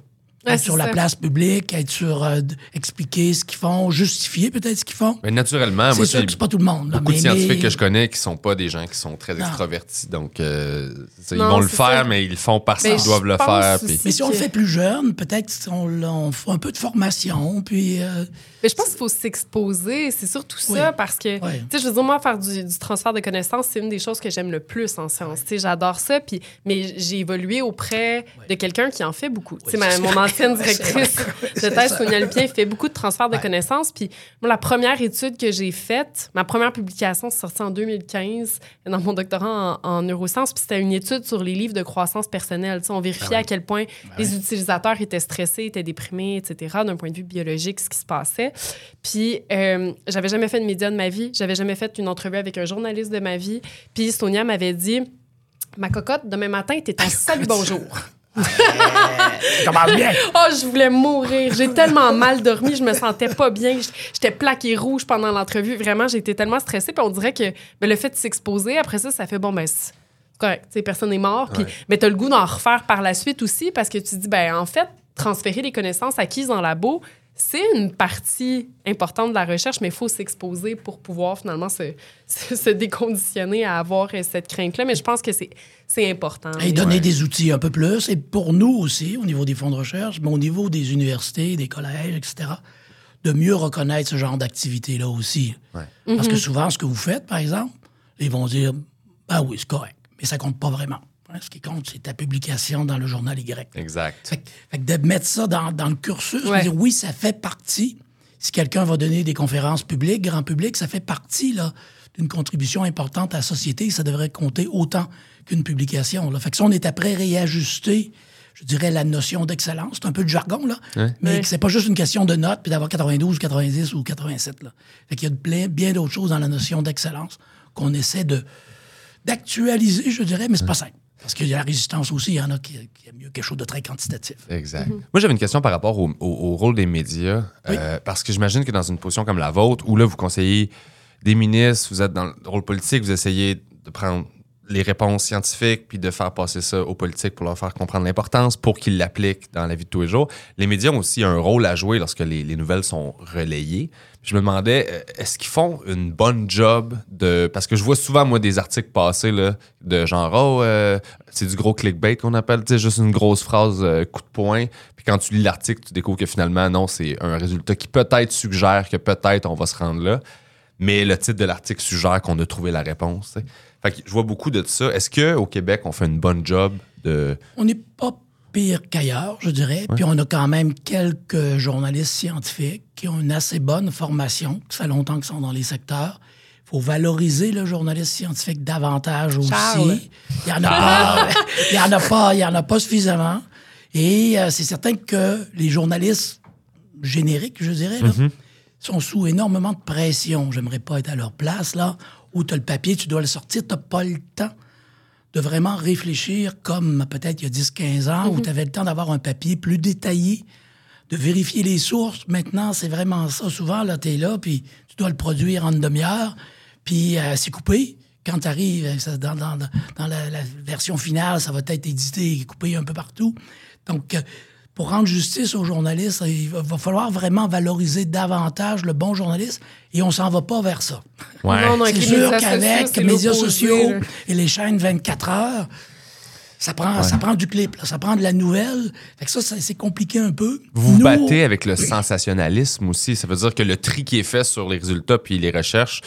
Ouais, être sur la ça. place publique, être sur euh, expliquer ce qu'ils font, justifier peut-être ce qu'ils font. Mais naturellement, c'est moi, sûr que c'est pas tout le monde. là, beaucoup de scientifiques mais- que je connais qui sont pas des gens qui sont très Non. extravertis. Donc, euh, ils vont le faire, ça. mais ils le font parce qu'ils doivent le faire. puis- Mais si on le fait plus jeune, peut-être on, on fait un peu de formation, puis euh, Mais je pense qu'il faut s'exposer, c'est surtout ça, Oui. parce que, Oui. tu sais, je veux dire, moi, faire du, du transfert de connaissances, c'est une des choses que j'aime le plus en sciences. Tu sais, j'adore ça, puis, mais j'ai évolué auprès de quelqu'un qui en fait beaucoup. Tu sais, mon. ancienne directrice de thèse. Sonia Lupien, fait beaucoup de transfert de connaissances, puis moi, la première étude que j'ai faite, ma première publication, c'est sorti en 2015 dans mon doctorat en, en neurosciences, puis c'était une étude sur les livres de croissance personnelle. On vérifiait Ah à quel point les utilisateurs étaient stressés, étaient déprimés, etc., d'un point de vue biologique, ce qui se passait. Puis, euh, j'avais jamais fait de média de ma vie. J'avais jamais fait une entrevue avec un journaliste de ma vie. Puis, Sonia m'avait dit Ma cocotte, demain matin, t'es en salut bonjour. Bien. Oh, je voulais mourir. J'ai tellement mal dormi, je me sentais pas bien. J'étais plaquée rouge pendant l'entrevue. Vraiment, j'étais tellement stressée. Puis on dirait que ben, le fait de s'exposer, après ça, ça fait bon, ben, c'est correct. Tu sais, personne n'est mort. Puis, mais t'as le goût d'en refaire par la suite aussi parce que tu te dis, ben, en fait, transférer les connaissances acquises en labo, c'est une partie importante de la recherche, mais il faut s'exposer pour pouvoir finalement se, se, se déconditionner à avoir euh, cette crainte-là. Mais je pense que c'est important. Et donner des outils un peu plus. Et pour nous aussi, au niveau des fonds de recherche, mais au niveau des universités, des collèges, etc., de mieux reconnaître ce genre d'activité-là aussi. Parce que souvent, ce que vous faites, par exemple, ils vont dire Ah oui, c'est correct, mais ça compte pas vraiment. Hein, ce qui compte, c'est ta publication dans le journal Y. Exact. Fait, que- fait de mettre ça dans, dans le cursus, de Ouais. dire oui, ça fait partie. Si quelqu'un va donner des conférences publiques, grand public, ça fait partie là, d'une contribution importante à la société. Ça devrait compter autant qu'une publication. Là. Fait que si on est après réajuster, je dirais, la notion d'excellence, c'est un peu de jargon, là, mais Ouais. que c'est pas juste une question de notes puis d'avoir 92, 90 ou 87. Là. Fait qu'il y a de plein, bien d'autres choses dans la notion d'excellence qu'on essaie de d'actualiser, je dirais, mais c'est pas simple. Parce qu'il y a la résistance aussi, il y en a qui, qui aiment mieux quelque chose de très quantitatif. Exact. Moi, j'avais une question par rapport au, au- au rôle des médias. euh, parce que j'imagine que dans une position comme la vôtre, où là, vous conseillez des ministres, vous êtes dans le rôle politique, vous essayez de prendre les réponses scientifiques, puis de faire passer ça aux politiques pour leur faire comprendre l'importance, pour qu'ils l'appliquent dans la vie de tous les jours. Les médias ont aussi un rôle à jouer lorsque les, les nouvelles sont relayées. Je me demandais, euh, est-ce qu'ils font une bonne job de... Parce que je vois souvent, moi, des articles passer là, de genre, oh, euh, c'est du gros clickbait qu'on appelle, tu sais, juste une grosse phrase euh, coup de poing. Puis quand tu lis l'article, tu découvres que finalement, non, c'est un résultat qui peut-être suggère que peut-être on va se rendre là. Mais le titre de l'article suggère qu'on a trouvé la réponse. tu sais. Fait que je vois beaucoup de ça. Est-ce qu'au Québec, on fait une bonne job de. On n'est pas pire qu'ailleurs, je dirais. Puis on a quand même quelques journalistes scientifiques qui ont une assez bonne formation, ça fait longtemps qu'ils sont dans les secteurs. Il faut valoriser le journaliste scientifique davantage aussi. Charles. Il n'y en a pas. Il y en a pas. Il y en a pas suffisamment. Et euh, c'est certain que les journalistes génériques, je dirais, là, sont sous énormément de pression. J'aimerais pas être à leur place, là, où tu as le papier, tu dois le sortir, tu n'as pas le temps de vraiment réfléchir comme peut-être il y a 10-15 ans, où tu avais le temps d'avoir un papier plus détaillé, de vérifier les sources. Maintenant, c'est vraiment ça. Souvent, là, tu es là, puis tu dois le produire en une demi-heure, puis euh, c'est coupé. Quand tu arrives dans, dans, dans la, la version finale, ça va être édité et coupé un peu partout. Donc, euh, pour rendre justice aux journalistes, il va, falloir vraiment valoriser davantage le bon journaliste et on s'en va pas vers ça. Ouais. Non, non, avec C'est sûr qu'avec les médias sociaux et les chaînes 24 heures, ça prend, ça prend du clip, là, ça prend de la nouvelle. Fait que ça, ça, c'est compliqué un peu. Vous battez avec le sensationnalisme aussi. Ça veut dire que le tri qui est fait sur les résultats puis les recherches,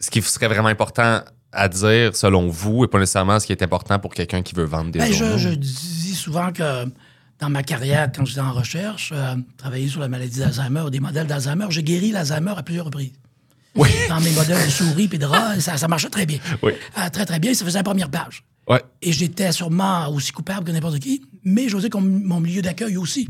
ce qui serait vraiment important à dire, selon vous, et pas nécessairement ce qui est important pour quelqu'un qui veut vendre des Ben, journaux. je, je dis souvent que dans ma carrière, quand j'étais en recherche, euh, travailler sur la maladie d'Alzheimer ou des modèles d'Alzheimer, j'ai guéri l'Alzheimer à plusieurs reprises. Oui. Dans mes modèles de souris et de rats, ça, ça marchait très bien. Oui. Ah, très, très bien. Ça faisait la première page. Ouais. Et j'étais sûrement aussi coupable que n'importe qui, mais dire que mon milieu d'accueil aussi.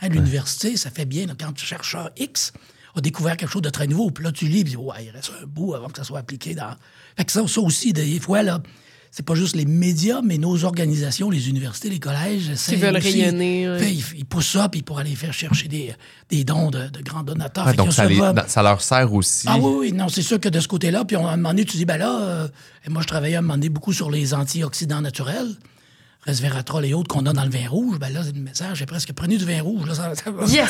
Hein, L'université, ça fait bien quand tu chercheur X a découvert quelque chose de très nouveau, puis là, tu lis, puis ouais, il reste un bout avant que ça soit appliqué dans... Fait que ça, ça aussi, des fois, là, c'est pas juste les médias, mais nos organisations, les universités, les collèges, essaient veulent aussi- rayonner, ouais. Fait, ils, ils poussent ça, puis pour aller faire chercher des, des dons de, de grands donateurs. Ouais, donc les- ça leur sert aussi. ah oui, oui, non, c'est sûr que de ce côté-là, puis on, à un moment donné, tu dis, ben là, euh, et moi, je travaillais à un moment donné beaucoup sur les antioxydants naturels, resveratrol et autres qu'on a dans le vin rouge. Ben là, le message est presque prenez du vin rouge. Là, ça, ça va, Yes!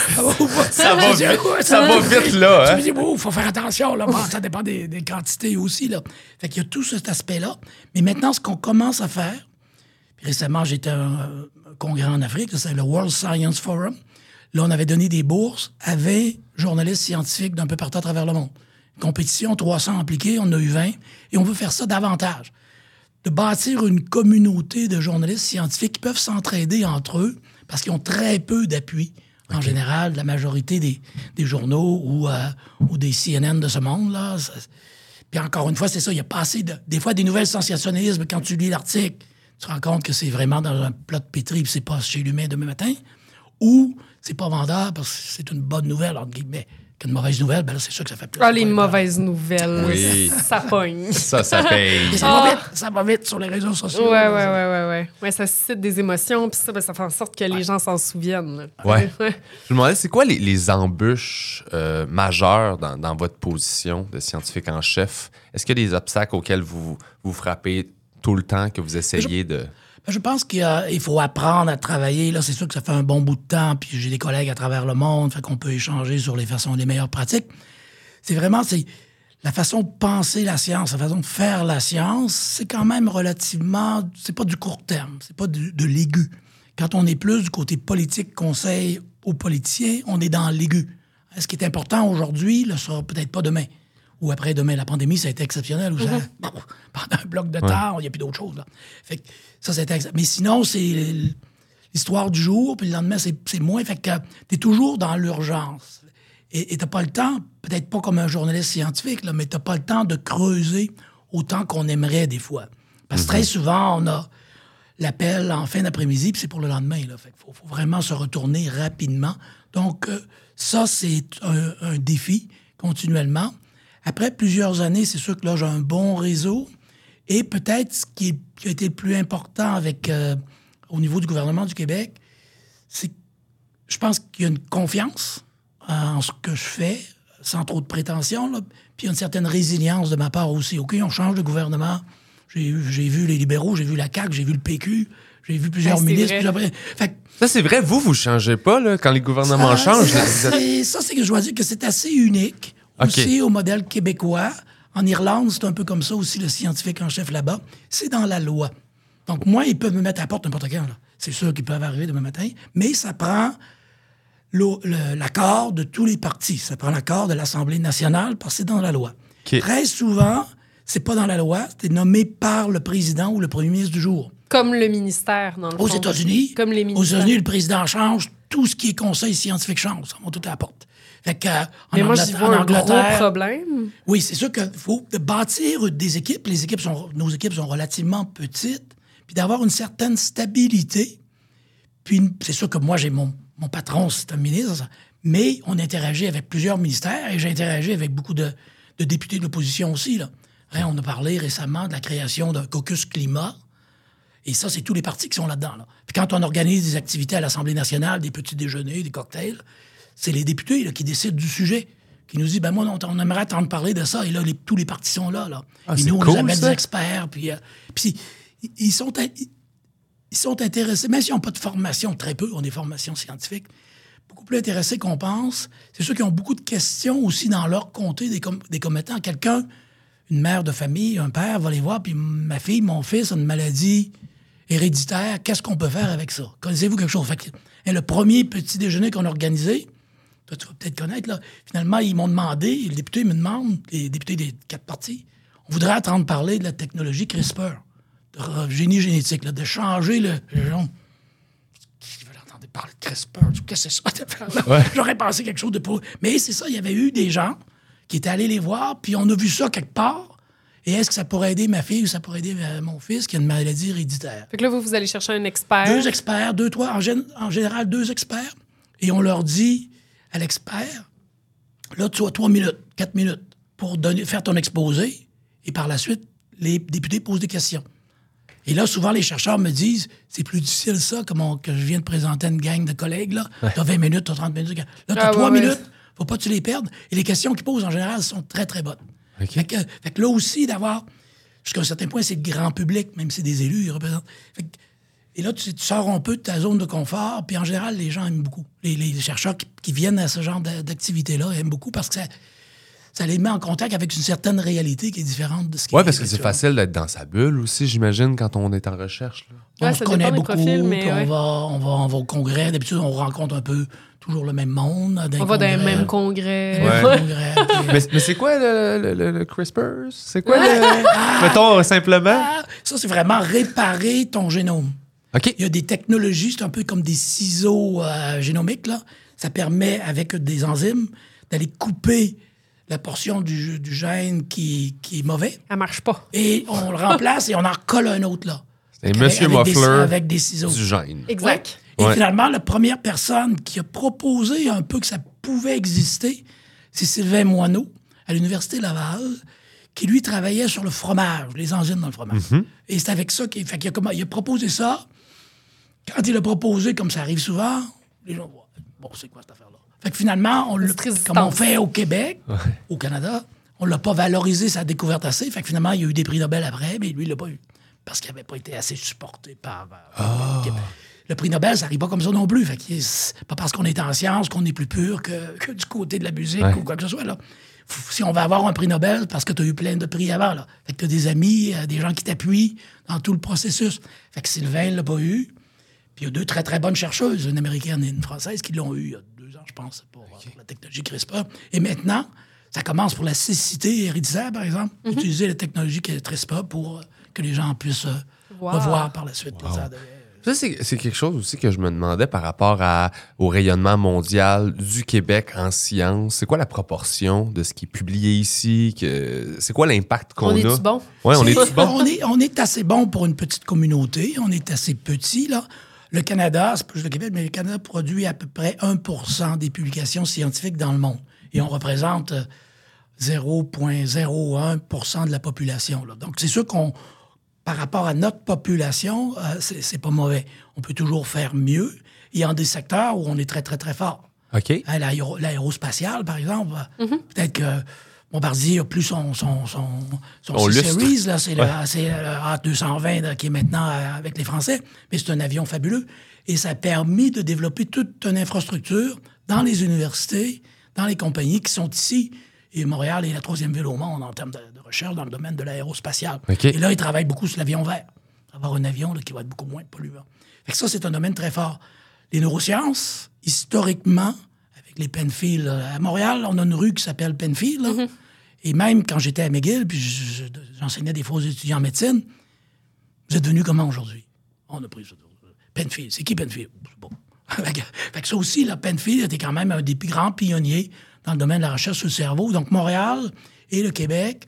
Ça va vite, ça va vite, là, Je hein? me dis, il faut faire attention, là. Bon, ça dépend des, des quantités aussi, là. Fait qu'il y a tout cet aspect-là. Mais maintenant, ce qu'on commence à faire, récemment, j'étais à un, congrès en Afrique, c'est le World Science Forum. Là, on avait donné des bourses à 20 journalistes scientifiques d'un peu partout à travers le monde. Compétition, 300 impliqués, on a eu 20, et on veut faire ça davantage. De bâtir une communauté de journalistes scientifiques qui peuvent s'entraider entre eux, parce qu'ils ont très peu d'appui. En général, la majorité des, des journaux ou, euh, ou des CNN de ce monde-là. Puis encore une fois, c'est ça, il y a pas assez de. Des fois, des nouvelles sensationnalisme, quand tu lis l'article, tu te rends compte que c'est vraiment dans un plat de pétri, puis c'est pas chez l'humain demain matin. Ou c'est pas vendeur parce que c'est une bonne nouvelle, entre guillemets. Qu'une mauvaise nouvelle, ben là, c'est sûr que ça fait plus. Ah, les mauvaises nouvelles. Oui. Ça pogne. Ça, ça paye. Et ça, Ah. va vite, ça va vite sur les réseaux sociaux. Ouais, ouais, ouais, ouais, ouais. Ouais, ça suscite des émotions, puis ça, ben, ça fait en sorte que les gens s'en souviennent. Ouais. Je me demandais, c'est quoi les, les embûches euh, majeures dans, dans votre position de scientifique en chef? Est-ce qu'il y a des obstacles auxquels vous vous frappez tout le temps, que vous essayez de... Je pense qu'il faut apprendre à travailler. Là, c'est sûr que ça fait un bon bout de temps, puis j'ai des collègues à travers le monde, fait qu'on peut échanger sur les façons, les meilleures pratiques. C'est vraiment, c'est la façon de penser la science, la façon de faire la science, c'est quand même relativement, c'est pas du court terme, c'est pas de l'aigu. Quand on est plus du côté politique, conseil aux politiciens, on est dans l'aigu. Ce qui est important aujourd'hui, le sera peut-être pas demain. Ou après demain, la pandémie, ça a été exceptionnel. Où ça- bon, pendant un bloc de temps, il n'y a plus d'autre chose. Là. Fait que ça, c'était Mais sinon, c'est l'histoire du jour, puis le lendemain, c'est c'est moins. Fait que tu es toujours dans l'urgence. Et tu n'as pas le temps, peut-être pas comme un journaliste scientifique, là, mais tu n'as pas le temps de creuser autant qu'on aimerait des fois. Parce que très souvent, on a l'appel en fin d'après-midi, puis c'est pour le lendemain. Là. Fait faut, faut vraiment se retourner rapidement. Donc, euh, ça, c'est un, un défi continuellement. Après plusieurs années, c'est sûr que là, j'ai un bon réseau. Et peut-être ce qui, est- qui a été le plus important avec, euh, au niveau du gouvernement du Québec, c'est que je pense qu'il y a une confiance en ce que je fais, sans trop de prétention, là. puis il y a une certaine résilience de ma part aussi. OK, on change de gouvernement, J'ai j'ai vu les libéraux, j'ai vu la CAQ, j'ai vu le PQ, j'ai vu plusieurs Ah, c'est ministres. plusieurs- Fait Ça, c'est vrai, vous, vous changez pas, là, quand les gouvernements ça, changent. c'est- Ça, c'est que je dois dire que c'est assez unique Aussi au modèle québécois. En Irlande, c'est un peu comme ça aussi, le scientifique en chef là-bas. C'est dans la loi. Donc, moi, ils peuvent me mettre à la porte n'importe quand. C'est sûr qu'ils peuvent arriver demain matin, mais ça prend l'accord de tous les partis. Ça prend l'accord de l'Assemblée nationale parce que c'est dans la loi. Très souvent, c'est pas dans la loi, c'est nommé par le président ou le premier ministre du jour. Comme le ministère, dans le Aux. États-Unis, Comme les aux ministères. États-Unis, le président change, tout ce qui est conseil scientifique change, ça monte tout à la porte. Fait que, en Mais moi, j'y vois en un gros problème. Oui, c'est sûr qu'il faut bâtir des équipes. Les équipes sont, nos équipes sont relativement petites, puis d'avoir une certaine stabilité. Puis c'est sûr que moi, j'ai mon, mon patron, c'est un ministre, mais on interagit avec plusieurs ministères et j'ai interagi avec beaucoup de, de députés de l'opposition aussi. Là. Hein, on a parlé récemment de la création d'un caucus climat. Et ça, c'est tous les partis qui sont là-dedans. là. Puis quand on organise des activités à l'Assemblée nationale, des petits déjeuners, des cocktails, c'est les députés là, qui décident du sujet, qui nous disent, ben moi, on, on aimerait entendre parler de ça. Et là, les- tous les partis sont là. là. Ah, et nous, on cool, nous amène des experts. Puis, euh, puis ils- sont... Ils sont intéressés, même s'ils n'ont pas de formation, très peu ont des formations scientifiques, beaucoup plus intéressés qu'on pense. C'est ceux qui ont beaucoup de questions aussi dans leur comté des, com- des commettants. Quelqu'un, une mère de famille, un père va les voir, puis ma fille, mon fils a une maladie héréditaire, qu'est-ce qu'on peut faire avec ça? Connaissez-vous quelque chose? Fait que, hein, le premier petit déjeuner qu'on a organisé, tu vas peut-être connaître, là, finalement, ils m'ont demandé, les députés me demandent, les députés des quatre partis, on voudrait entendre parler de la technologie CRISPR, de génie génétique, là, de changer le le génome. Qui veut entendre parler de CRISPR? Qu'est-ce que c'est ça? J'aurais pensé quelque chose de pour. Mais c'est ça, il y avait eu des gens qui étaient allés les voir, puis on a vu ça quelque part. Et est-ce que ça pourrait aider ma fille ou ça pourrait aider euh, mon fils qui a une maladie héréditaire? Fait que là, vous, vous allez chercher un expert. Deux experts, deux, trois, en, gén- en général, deux experts. Et on leur dit à l'expert, là, tu as trois minutes, quatre minutes pour donner, faire ton exposé. Et par la suite, les députés posent des questions. Et là, souvent, les chercheurs me disent, c'est plus difficile ça, comme on- que je viens de présenter à une gang de collègues. Là, tu as 20 minutes, tu as 30 minutes. Là, tu as Ah, trois ouais, ouais. minutes. faut pas que tu les perdes. Et les questions qu'ils posent, en général, sont très, très bonnes. Fait, que, fait que là aussi, d'avoir, jusqu'à un certain point, c'est le grand public, même si c'est des élus, ils représentent. Fait que- et là, tu, tu sors un peu de ta zone de confort, puis en général, les gens aiment beaucoup. Les, les chercheurs qui, qui viennent à ce genre d'a- d'activité-là aiment beaucoup parce que ça, ça les met en contact avec une certaine réalité qui est différente de ce qui Ouais, est parce que c'est facile d'être dans sa bulle aussi, j'imagine, quand on est en recherche. là. On se connaît beaucoup, profils, mais ouais. on, va, on, va, on va au congrès. D'habitude, on rencontre un peu toujours le même monde. On va dans les congrès. mêmes congrès. Dans les Ouais. congrès, puis- Mais, mais c'est quoi le, le, le- le CRISPR? C'est quoi le. Mettons euh, simplement? Ah, ça, c'est vraiment réparer ton génome. Il y a des technologies, c'est un peu comme des ciseaux euh, génomiques, là. Ça permet, avec des enzymes, d'aller couper la portion du, du gène qui, qui est mauvais. Elle marche pas. Et on le remplace et on en recolle un autre, là. C'est Monsieur avec des- Muffler avec des ciseaux. du gène. Exact. Et Ouais. finalement, la première personne qui a proposé un peu que ça pouvait exister, c'est Sylvain Moineau, à l'Université Laval, qui lui travaillait sur le fromage, les enzymes dans le fromage. Mhm. Et c'est avec ça qu'il a proposé ça. Quand il a proposé, comme ça arrive souvent, les gens voient, bon, c'est quoi cette affaire-là? Fait que finalement, on résistance. comme on fait au Québec, au Canada, on l'a pas valorisé sa découverte assez. Fait que finalement, il y a eu des prix Nobel après, mais lui, il l'a pas eu. Parce qu'il n'avait pas été assez supporté par. euh, le Québec. Le prix Nobel, ça n'arrive pas comme ça non plus. Fait que c'est pas parce qu'on est en sciences qu'on est plus pur que, que du côté de la musique Ouais. ou quoi que ce soit. Là. Si on va avoir un prix Nobel, parce que tu as eu plein de prix avant. Là. Fait que tu as des amis, euh, des gens qui t'appuient dans tout le processus. Fait que Sylvain ne l'a pas eu. Puis il y a deux très, très bonnes chercheuses, une américaine et une française, qui l'ont eu il y a deux ans, je pense, pour, euh, pour la technologie CRISPR. Et maintenant, ça commence pour la cécité héréditaire, par exemple, utiliser la technologie CRISPR pour euh, que les gens puissent euh, Wow. le voir par la suite. Ça Ça, c'est c'est quelque chose aussi que je me demandais par rapport à, au rayonnement mondial du Québec en sciences. C'est quoi la proportion de ce qui est publié ici? C'est quoi l'impact qu'on On a? est-tu bon? Ouais, on est bon? on, est, on est assez bon pour une petite communauté. On est assez petit, là. Le Canada, c'est pas juste le Québec, mais le Canada produit à peu près 1% des publications scientifiques dans le monde. Et on représente euh, 0,01% de la population. là. Donc, c'est sûr qu'on, par rapport à notre population, euh, c'est pas mauvais. On peut toujours faire mieux. Il y a des secteurs où on est très, très, très fort. OK. Hein, l'aéro- L'aérospatial, par exemple, peut-être que Bombardier a plus son, son, son, son. C-Series, là, c'est le, c'est le A220 là, qui est maintenant euh, avec les Français, mais c'est un avion fabuleux. Et ça a permis de développer toute une infrastructure dans les universités, dans les compagnies qui sont ici. Et Montréal est la troisième ville au monde en termes de, de recherche dans le domaine de l'aérospatial. OK. Et là, ils travaillent beaucoup sur l'avion vert. Avoir un avion là, qui va être beaucoup moins polluant. Fait que ça, c'est un domaine très fort. Les neurosciences, historiquement, avec les Penfield, euh, à Montréal, on a une rue qui s'appelle Penfield. là. Et même quand j'étais à McGill, puis je- je- j'enseignais des faux étudiants en médecine, vous êtes venu comment aujourd'hui? On a pris. Penfield. C'est qui Penfield? Bon. que, ça aussi, Penfield était quand même un des plus grands pionniers dans le domaine de la recherche sur le cerveau. Donc, Montréal et le Québec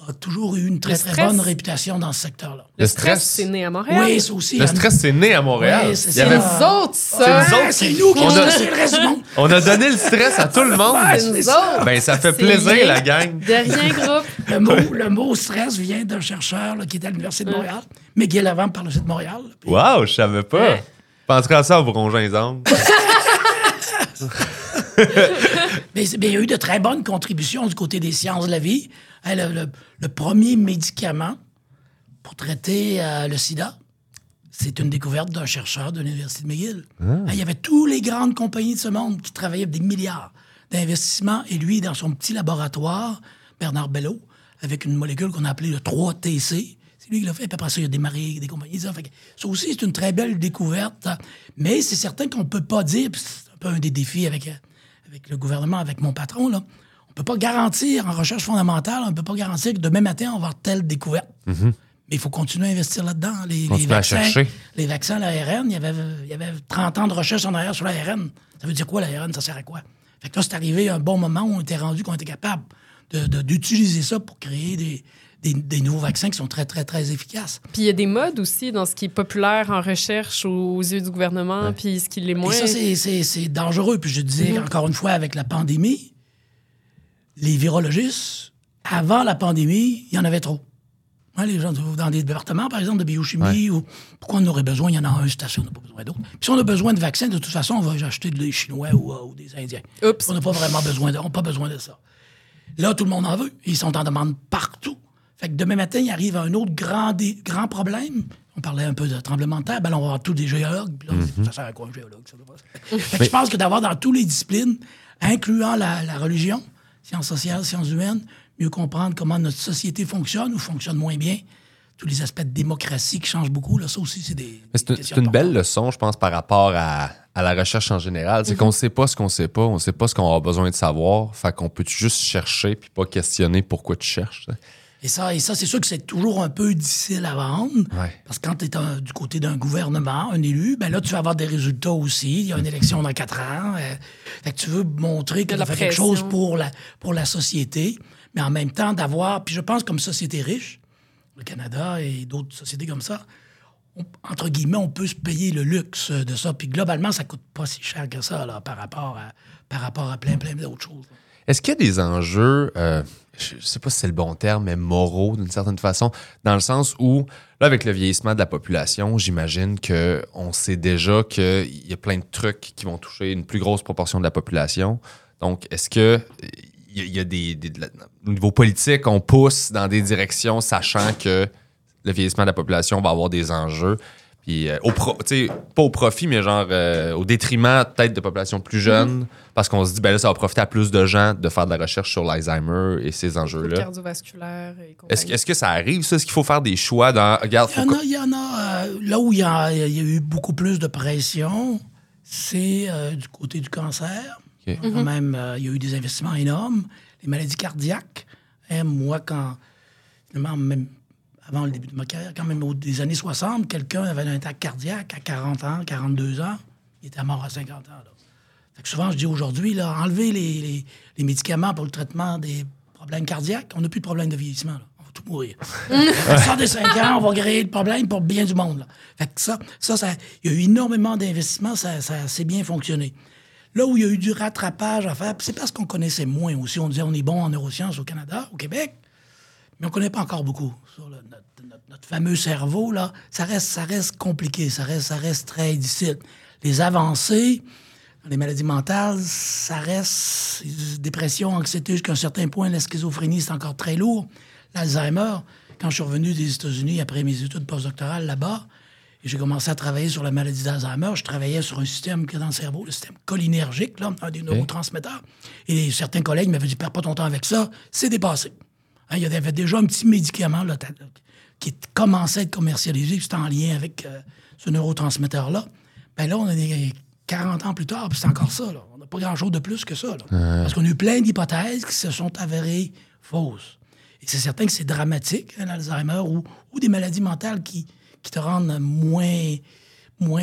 ont toujours eu une très, Le très bonne réputation dans ce secteur-là. Le, Le stress, c'est né à Montréal. Oui, ça aussi. Le stress, c'est né à Montréal. Ouais, c'est Il y ça. avait- autres, ça. C'est nous c'est qui- nous qui on a- stressons le reste du monde. On a donné le stress à tout le monde. Ouais, C'est nous c'est ça. autres. Ben, ça fait C'est plaisir, la gang. De rien, groupe. Le mot, le mot stress vient d'un chercheur là, qui était à l'Université de Montréal, McGill avant par l'Université de Montréal. Puis- Wow, je savais pas. Ouais. Penserais à ça en vous rongeant les ongles. Mais, il y a eu de très bonnes contributions du côté des sciences de la vie. Hein, Le, le- le premier médicament pour traiter euh, le sida, c'est une découverte d'un chercheur de l'Université de McGill. Hein, Il y avait toutes les grandes compagnies de ce monde qui travaillaient avec des milliards d'investissements. Et lui, dans son petit laboratoire, Bernard Bello, avec une molécule qu'on a appelée le 3TC, c'est lui qui l'a fait. Puis après ça, il a démarré des compagnies. Ça, ça aussi, c'est une très belle découverte. hein. Mais c'est certain qu'on ne peut pas dire, c'est un peu un des défis avec, euh, avec le gouvernement, avec mon patron, là. on ne peut pas garantir en recherche fondamentale, on ne peut pas garantir que demain matin, on va avoir telle découverte. Mais il faut continuer à investir là-dedans. Les, vaccins, les vaccins, l'ARN, il y, avait, il y avait 30 ans de recherche en arrière sur l'ARN. Ça veut dire quoi, l'ARN? Ça sert à quoi? Fait que là, c'est arrivé à un bon moment où on était rendu qu'on était capable de- de- d'utiliser ça pour créer des, des- des nouveaux vaccins qui sont très, très, très efficaces. Puis il y a des modes aussi dans ce qui est populaire en recherche aux yeux du gouvernement, puis ce qui l'est Et moins. ça, c'est- c'est c'est dangereux. Puis je disais, encore une fois, avec la pandémie, les virologistes, avant la pandémie, il y en avait trop. Hein, les gens dans des départements, par exemple, de biochimie, ou pourquoi on aurait besoin? Il y en a un station, on n'a pas besoin d'autres. Puis si on a besoin de vaccins, de toute façon, on va acheter des Chinois ou, euh, ou des Indiens. Oups. On n'a pas vraiment besoin de, on n'a pas besoin de ça. Là, tout le monde en veut. Ils sont en demande partout. Fait que demain matin, il arrive un autre grand, dé- grand problème. On parlait un peu de tremblement de terre. Ben là, on va avoir tous des géologues. Puis là, ça sert à quoi un géologue? Ça doit pas- Fait que je pense que d'avoir dans toutes les disciplines, incluant la, la religion, sciences sociales, sciences humaines, mieux comprendre comment notre société fonctionne ou fonctionne moins bien, tous les aspects de démocratie qui changent beaucoup, là, ça aussi, c'est des. C'est une, belle leçon, je pense, par rapport à, à la recherche en général. C'est qu'on ne sait pas ce qu'on sait pas, on ne sait pas ce qu'on a besoin de savoir. Fait qu'on peut juste chercher puis pas questionner pourquoi tu cherches. Et ça, et ça c'est sûr que c'est toujours un peu difficile à vendre. Ouais. Parce que quand tu es du côté d'un gouvernement, un élu, ben là, tu vas avoir des résultats aussi. Il y a une élection dans quatre ans. euh, fait que tu veux montrer que tu fait quelque chose pour la, pour la société, mais en même temps d'avoir. Puis je pense comme société riche, le Canada et d'autres sociétés comme ça, on- entre guillemets, on peut se payer le luxe de ça. Puis globalement, ça coûte pas si cher que ça là, par, rapport à, par rapport à plein, plein d'autres choses. Est-ce qu'il y a des enjeux, euh, je sais pas si c'est le bon terme, mais moraux d'une certaine façon, dans le sens où, là, avec le vieillissement de la population, j'imagine qu'on sait déjà qu'il y a plein de trucs qui vont toucher une plus grosse proportion de la population. Donc, est-ce que il y a, des, Au niveau politique, on pousse dans des directions sachant que le vieillissement de la population va avoir des enjeux? Puis, euh, au pro- tu sais, pas au profit, mais genre euh, au détriment peut-être de populations plus jeunes, parce qu'on se dit, ben là, ça va profiter à plus de gens de faire de la recherche sur l'Alzheimer et ces enjeux-là. cardiovasculaire et. Est-ce que- est-ce que ça arrive, ça? Est-ce qu'il faut faire des choix dans. Regarde, Il y en a, il y en a euh, là où il y a, il y a eu beaucoup plus de pression, c'est euh, du côté du cancer. Quand même, euh, il y a eu des investissements énormes. Les maladies cardiaques. Hein, moi, quand, finalement, même avant le début de ma carrière, quand même, au des années 60, quelqu'un avait un attaque cardiaque à 40 ans, 42 ans, il était mort à 50 ans. là. Fait que souvent, je dis aujourd'hui, là, enlever les, les- les médicaments pour le traitement des problèmes cardiaques, on n'a plus de problème de vieillissement. là. On va tout mourir. à 65 ans, on va créer le problème pour bien du monde. là. Fait que ça, ça, ça- il y a eu énormément d'investissements, ça, ça assez bien fonctionné. Là où il y a eu du rattrapage à faire, c'est parce qu'on connaissait moins aussi. On disait on est bon en neurosciences au Canada, au Québec, mais on ne connaît pas encore beaucoup sur le- notre, notre- notre fameux cerveau. Là, ça reste, ça reste compliqué, ça reste, ça reste très difficile. Les avancées, Dans les maladies mentales, ça reste dépression, anxiété jusqu'à un certain point. La schizophrénie, c'est encore très lourd. L'Alzheimer, quand je suis revenu des États-Unis après mes études postdoctorales là-bas, et j'ai commencé à travailler sur la maladie d'Alzheimer, je travaillais sur un système qui est dans le cerveau, le système cholinergique, là, un des neurotransmetteurs. Et certains collègues m'avaient dit Perds pas ton temps avec ça, c'est dépassé. Hein, il y avait déjà un petit médicament là, qui commençait à être commercialisé, c'était en lien avec euh, ce neurotransmetteur-là. Ben là, on est 40 ans plus tard, puis c'est encore ça. Là. On n'a pas grand-chose de plus que ça. Parce qu'on a eu plein d'hypothèses qui se sont avérées fausses. Et c'est certain que c'est dramatique, un Alzheimer ou, ou, des maladies mentales qui, qui te rendent moins, moins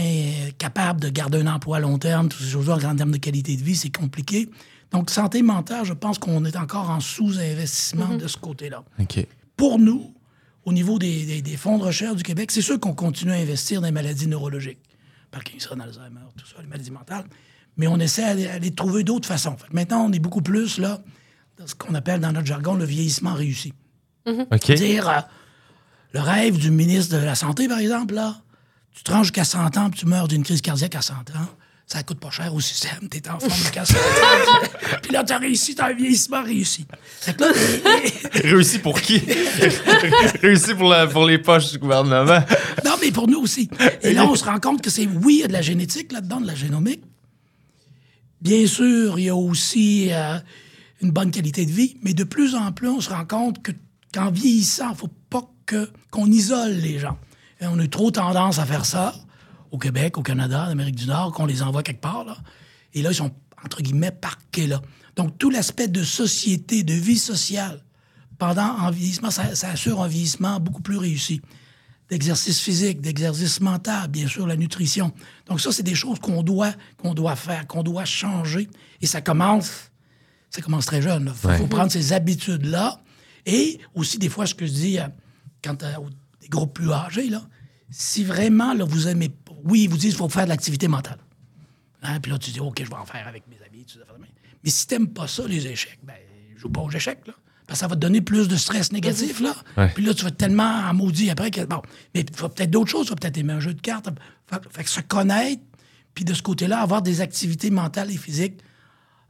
capable de garder un emploi à long terme, toutes ces choses-là, en termes de qualité de vie, c'est compliqué. Donc, santé mentale, je pense qu'on est encore en sous-investissement mm-hmm. de ce côté-là. Pour nous, au niveau des, des, fonds de recherche du Québec, c'est sûr qu'on continue à investir dans les maladies neurologiques. Parkinson, Alzheimer, tout ça, les maladies mentales. Mais on essaie d'aller trouver d'autres façons. maintenant, on est beaucoup plus là dans ce qu'on appelle dans notre jargon le vieillissement réussi. Mm-hmm. C'est-à-dire, euh, le rêve du ministre de la Santé, par exemple, là, tu te rends jusqu'à 100 ans puis tu meurs d'une crise cardiaque à 100 ans. Ça coûte pas cher au système. T'es en forme de 100 ans. puis là, t'as réussi, t'as un vieillissement réussi. réussi pour qui? réussi pour, pour les poches du gouvernement. non, mais pour nous aussi. Et là, on se rend compte que c'est, oui, il y a de la génétique là-dedans, de la génomique. Bien sûr, il y a aussi euh, une bonne qualité de vie, mais de plus en plus, on se rend compte que qu'en vieillissant, il ne faut pas qu'on isole les gens. Et on a trop tendance à faire ça au Québec, au Canada, en Amérique du Nord, qu'on les envoie quelque part. Là. Et là, ils sont, entre guillemets, parqués là. Donc, tout l'aspect de société, de vie sociale, pendant un vieillissement, ça, assure un vieillissement beaucoup plus réussi. D'exercice physique, d'exercice mental, bien sûr, la nutrition. Donc, ça, c'est des choses qu'on doit, qu'on doit faire, qu'on doit changer. Et ça commence, ça commence très jeune. Il faut, prendre ces habitudes-là. Et aussi, des fois, ce que je dis euh, quand euh, des groupes plus âgés, là, si vraiment là, vous aimez. Oui, ils vous disent qu'il faut faire de l'activité mentale. Hein, puis là, tu dis, OK, je vais en faire avec mes amis. Mais si tu n'aimes pas ça, les échecs, ben, joue pas aux échecs. Là. Parce que ça va te donner plus de stress négatif. Là. Puis là, tu vas tellement en maudit après que. Bon, mais il faut peut-être d'autres choses. Tu vas peut-être aimer un jeu de cartes. Fait, que se connaître, puis de ce côté-là, avoir des activités mentales et physiques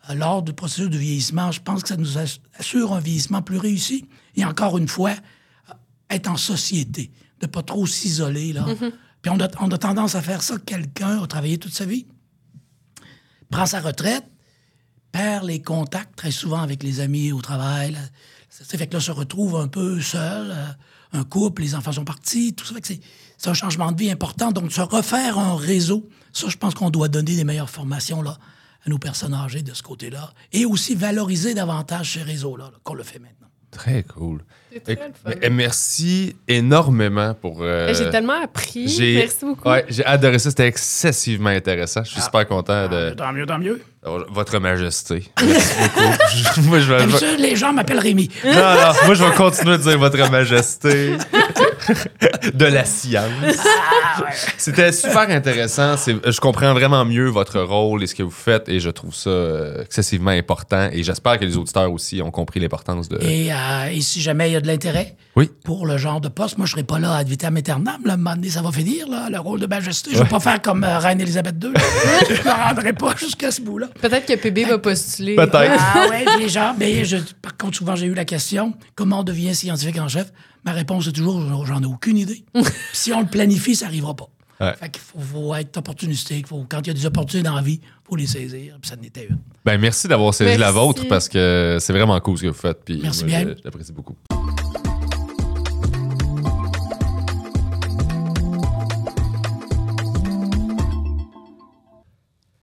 euh, lors du processus de vieillissement, je pense que ça nous assure un vieillissement plus réussi. Et encore une fois, être en société, de pas trop s'isoler. là. Mm-hmm. Puis on a, tendance à faire ça. Quelqu'un a travaillé toute sa vie, prend sa retraite, perd les contacts très souvent avec les amis au travail. Ça fait que là, se retrouve un peu seul, euh, un couple, les enfants sont partis, tout ça. Fait que c'est un changement de vie important. Donc, se refaire un réseau, ça, je pense qu'on doit donner des meilleures formations là, à nos personnes âgées de ce côté-là. Et aussi valoriser davantage ces réseaux-là qu'on le fait maintenant. Très cool. Merci énormément pour. Euh, j'ai tellement appris. Merci beaucoup. Ouais, j'ai adoré ça. C'était excessivement intéressant. Je suis ah. super content de. Ah, tant mieux, tant mieux. Votre Majesté. Merci beaucoup. moi, je vais, les gens m'appellent Rémi. Non, non, moi, je vais continuer à dire Votre Majesté. de la science. Ah, C'était super intéressant. Je comprends vraiment mieux votre rôle et ce que vous faites et je trouve ça euh, excessivement important. Et j'espère que les auditeurs aussi ont compris l'importance de. Et, euh, si jamais il y a de l'intérêt oui. pour le genre de poste, moi, je ne serai pas là à vitam aeternam. Là, un ça va finir, là, le rôle de majesté. Je ne vais pas faire comme euh, Reine Elisabeth II. je ne me rendrai pas jusqu'à ce bout-là. Peut-être que PB va postuler. Peut-être. Ah oui, les gens. Mais je, par contre, souvent, j'ai eu la question comment on devient scientifique en chef? Ma réponse est toujours j'en ai aucune idée. si on le planifie, ça n'arrivera pas. Fait qu'il faut, être opportunistique. Faut, quand il y a des opportunités dans la vie, il faut les saisir. Puis ça n'était une. Ben, merci d'avoir saisi la vôtre parce que c'est vraiment cool ce que vous faites. Puis merci bien. J'apprécie beaucoup.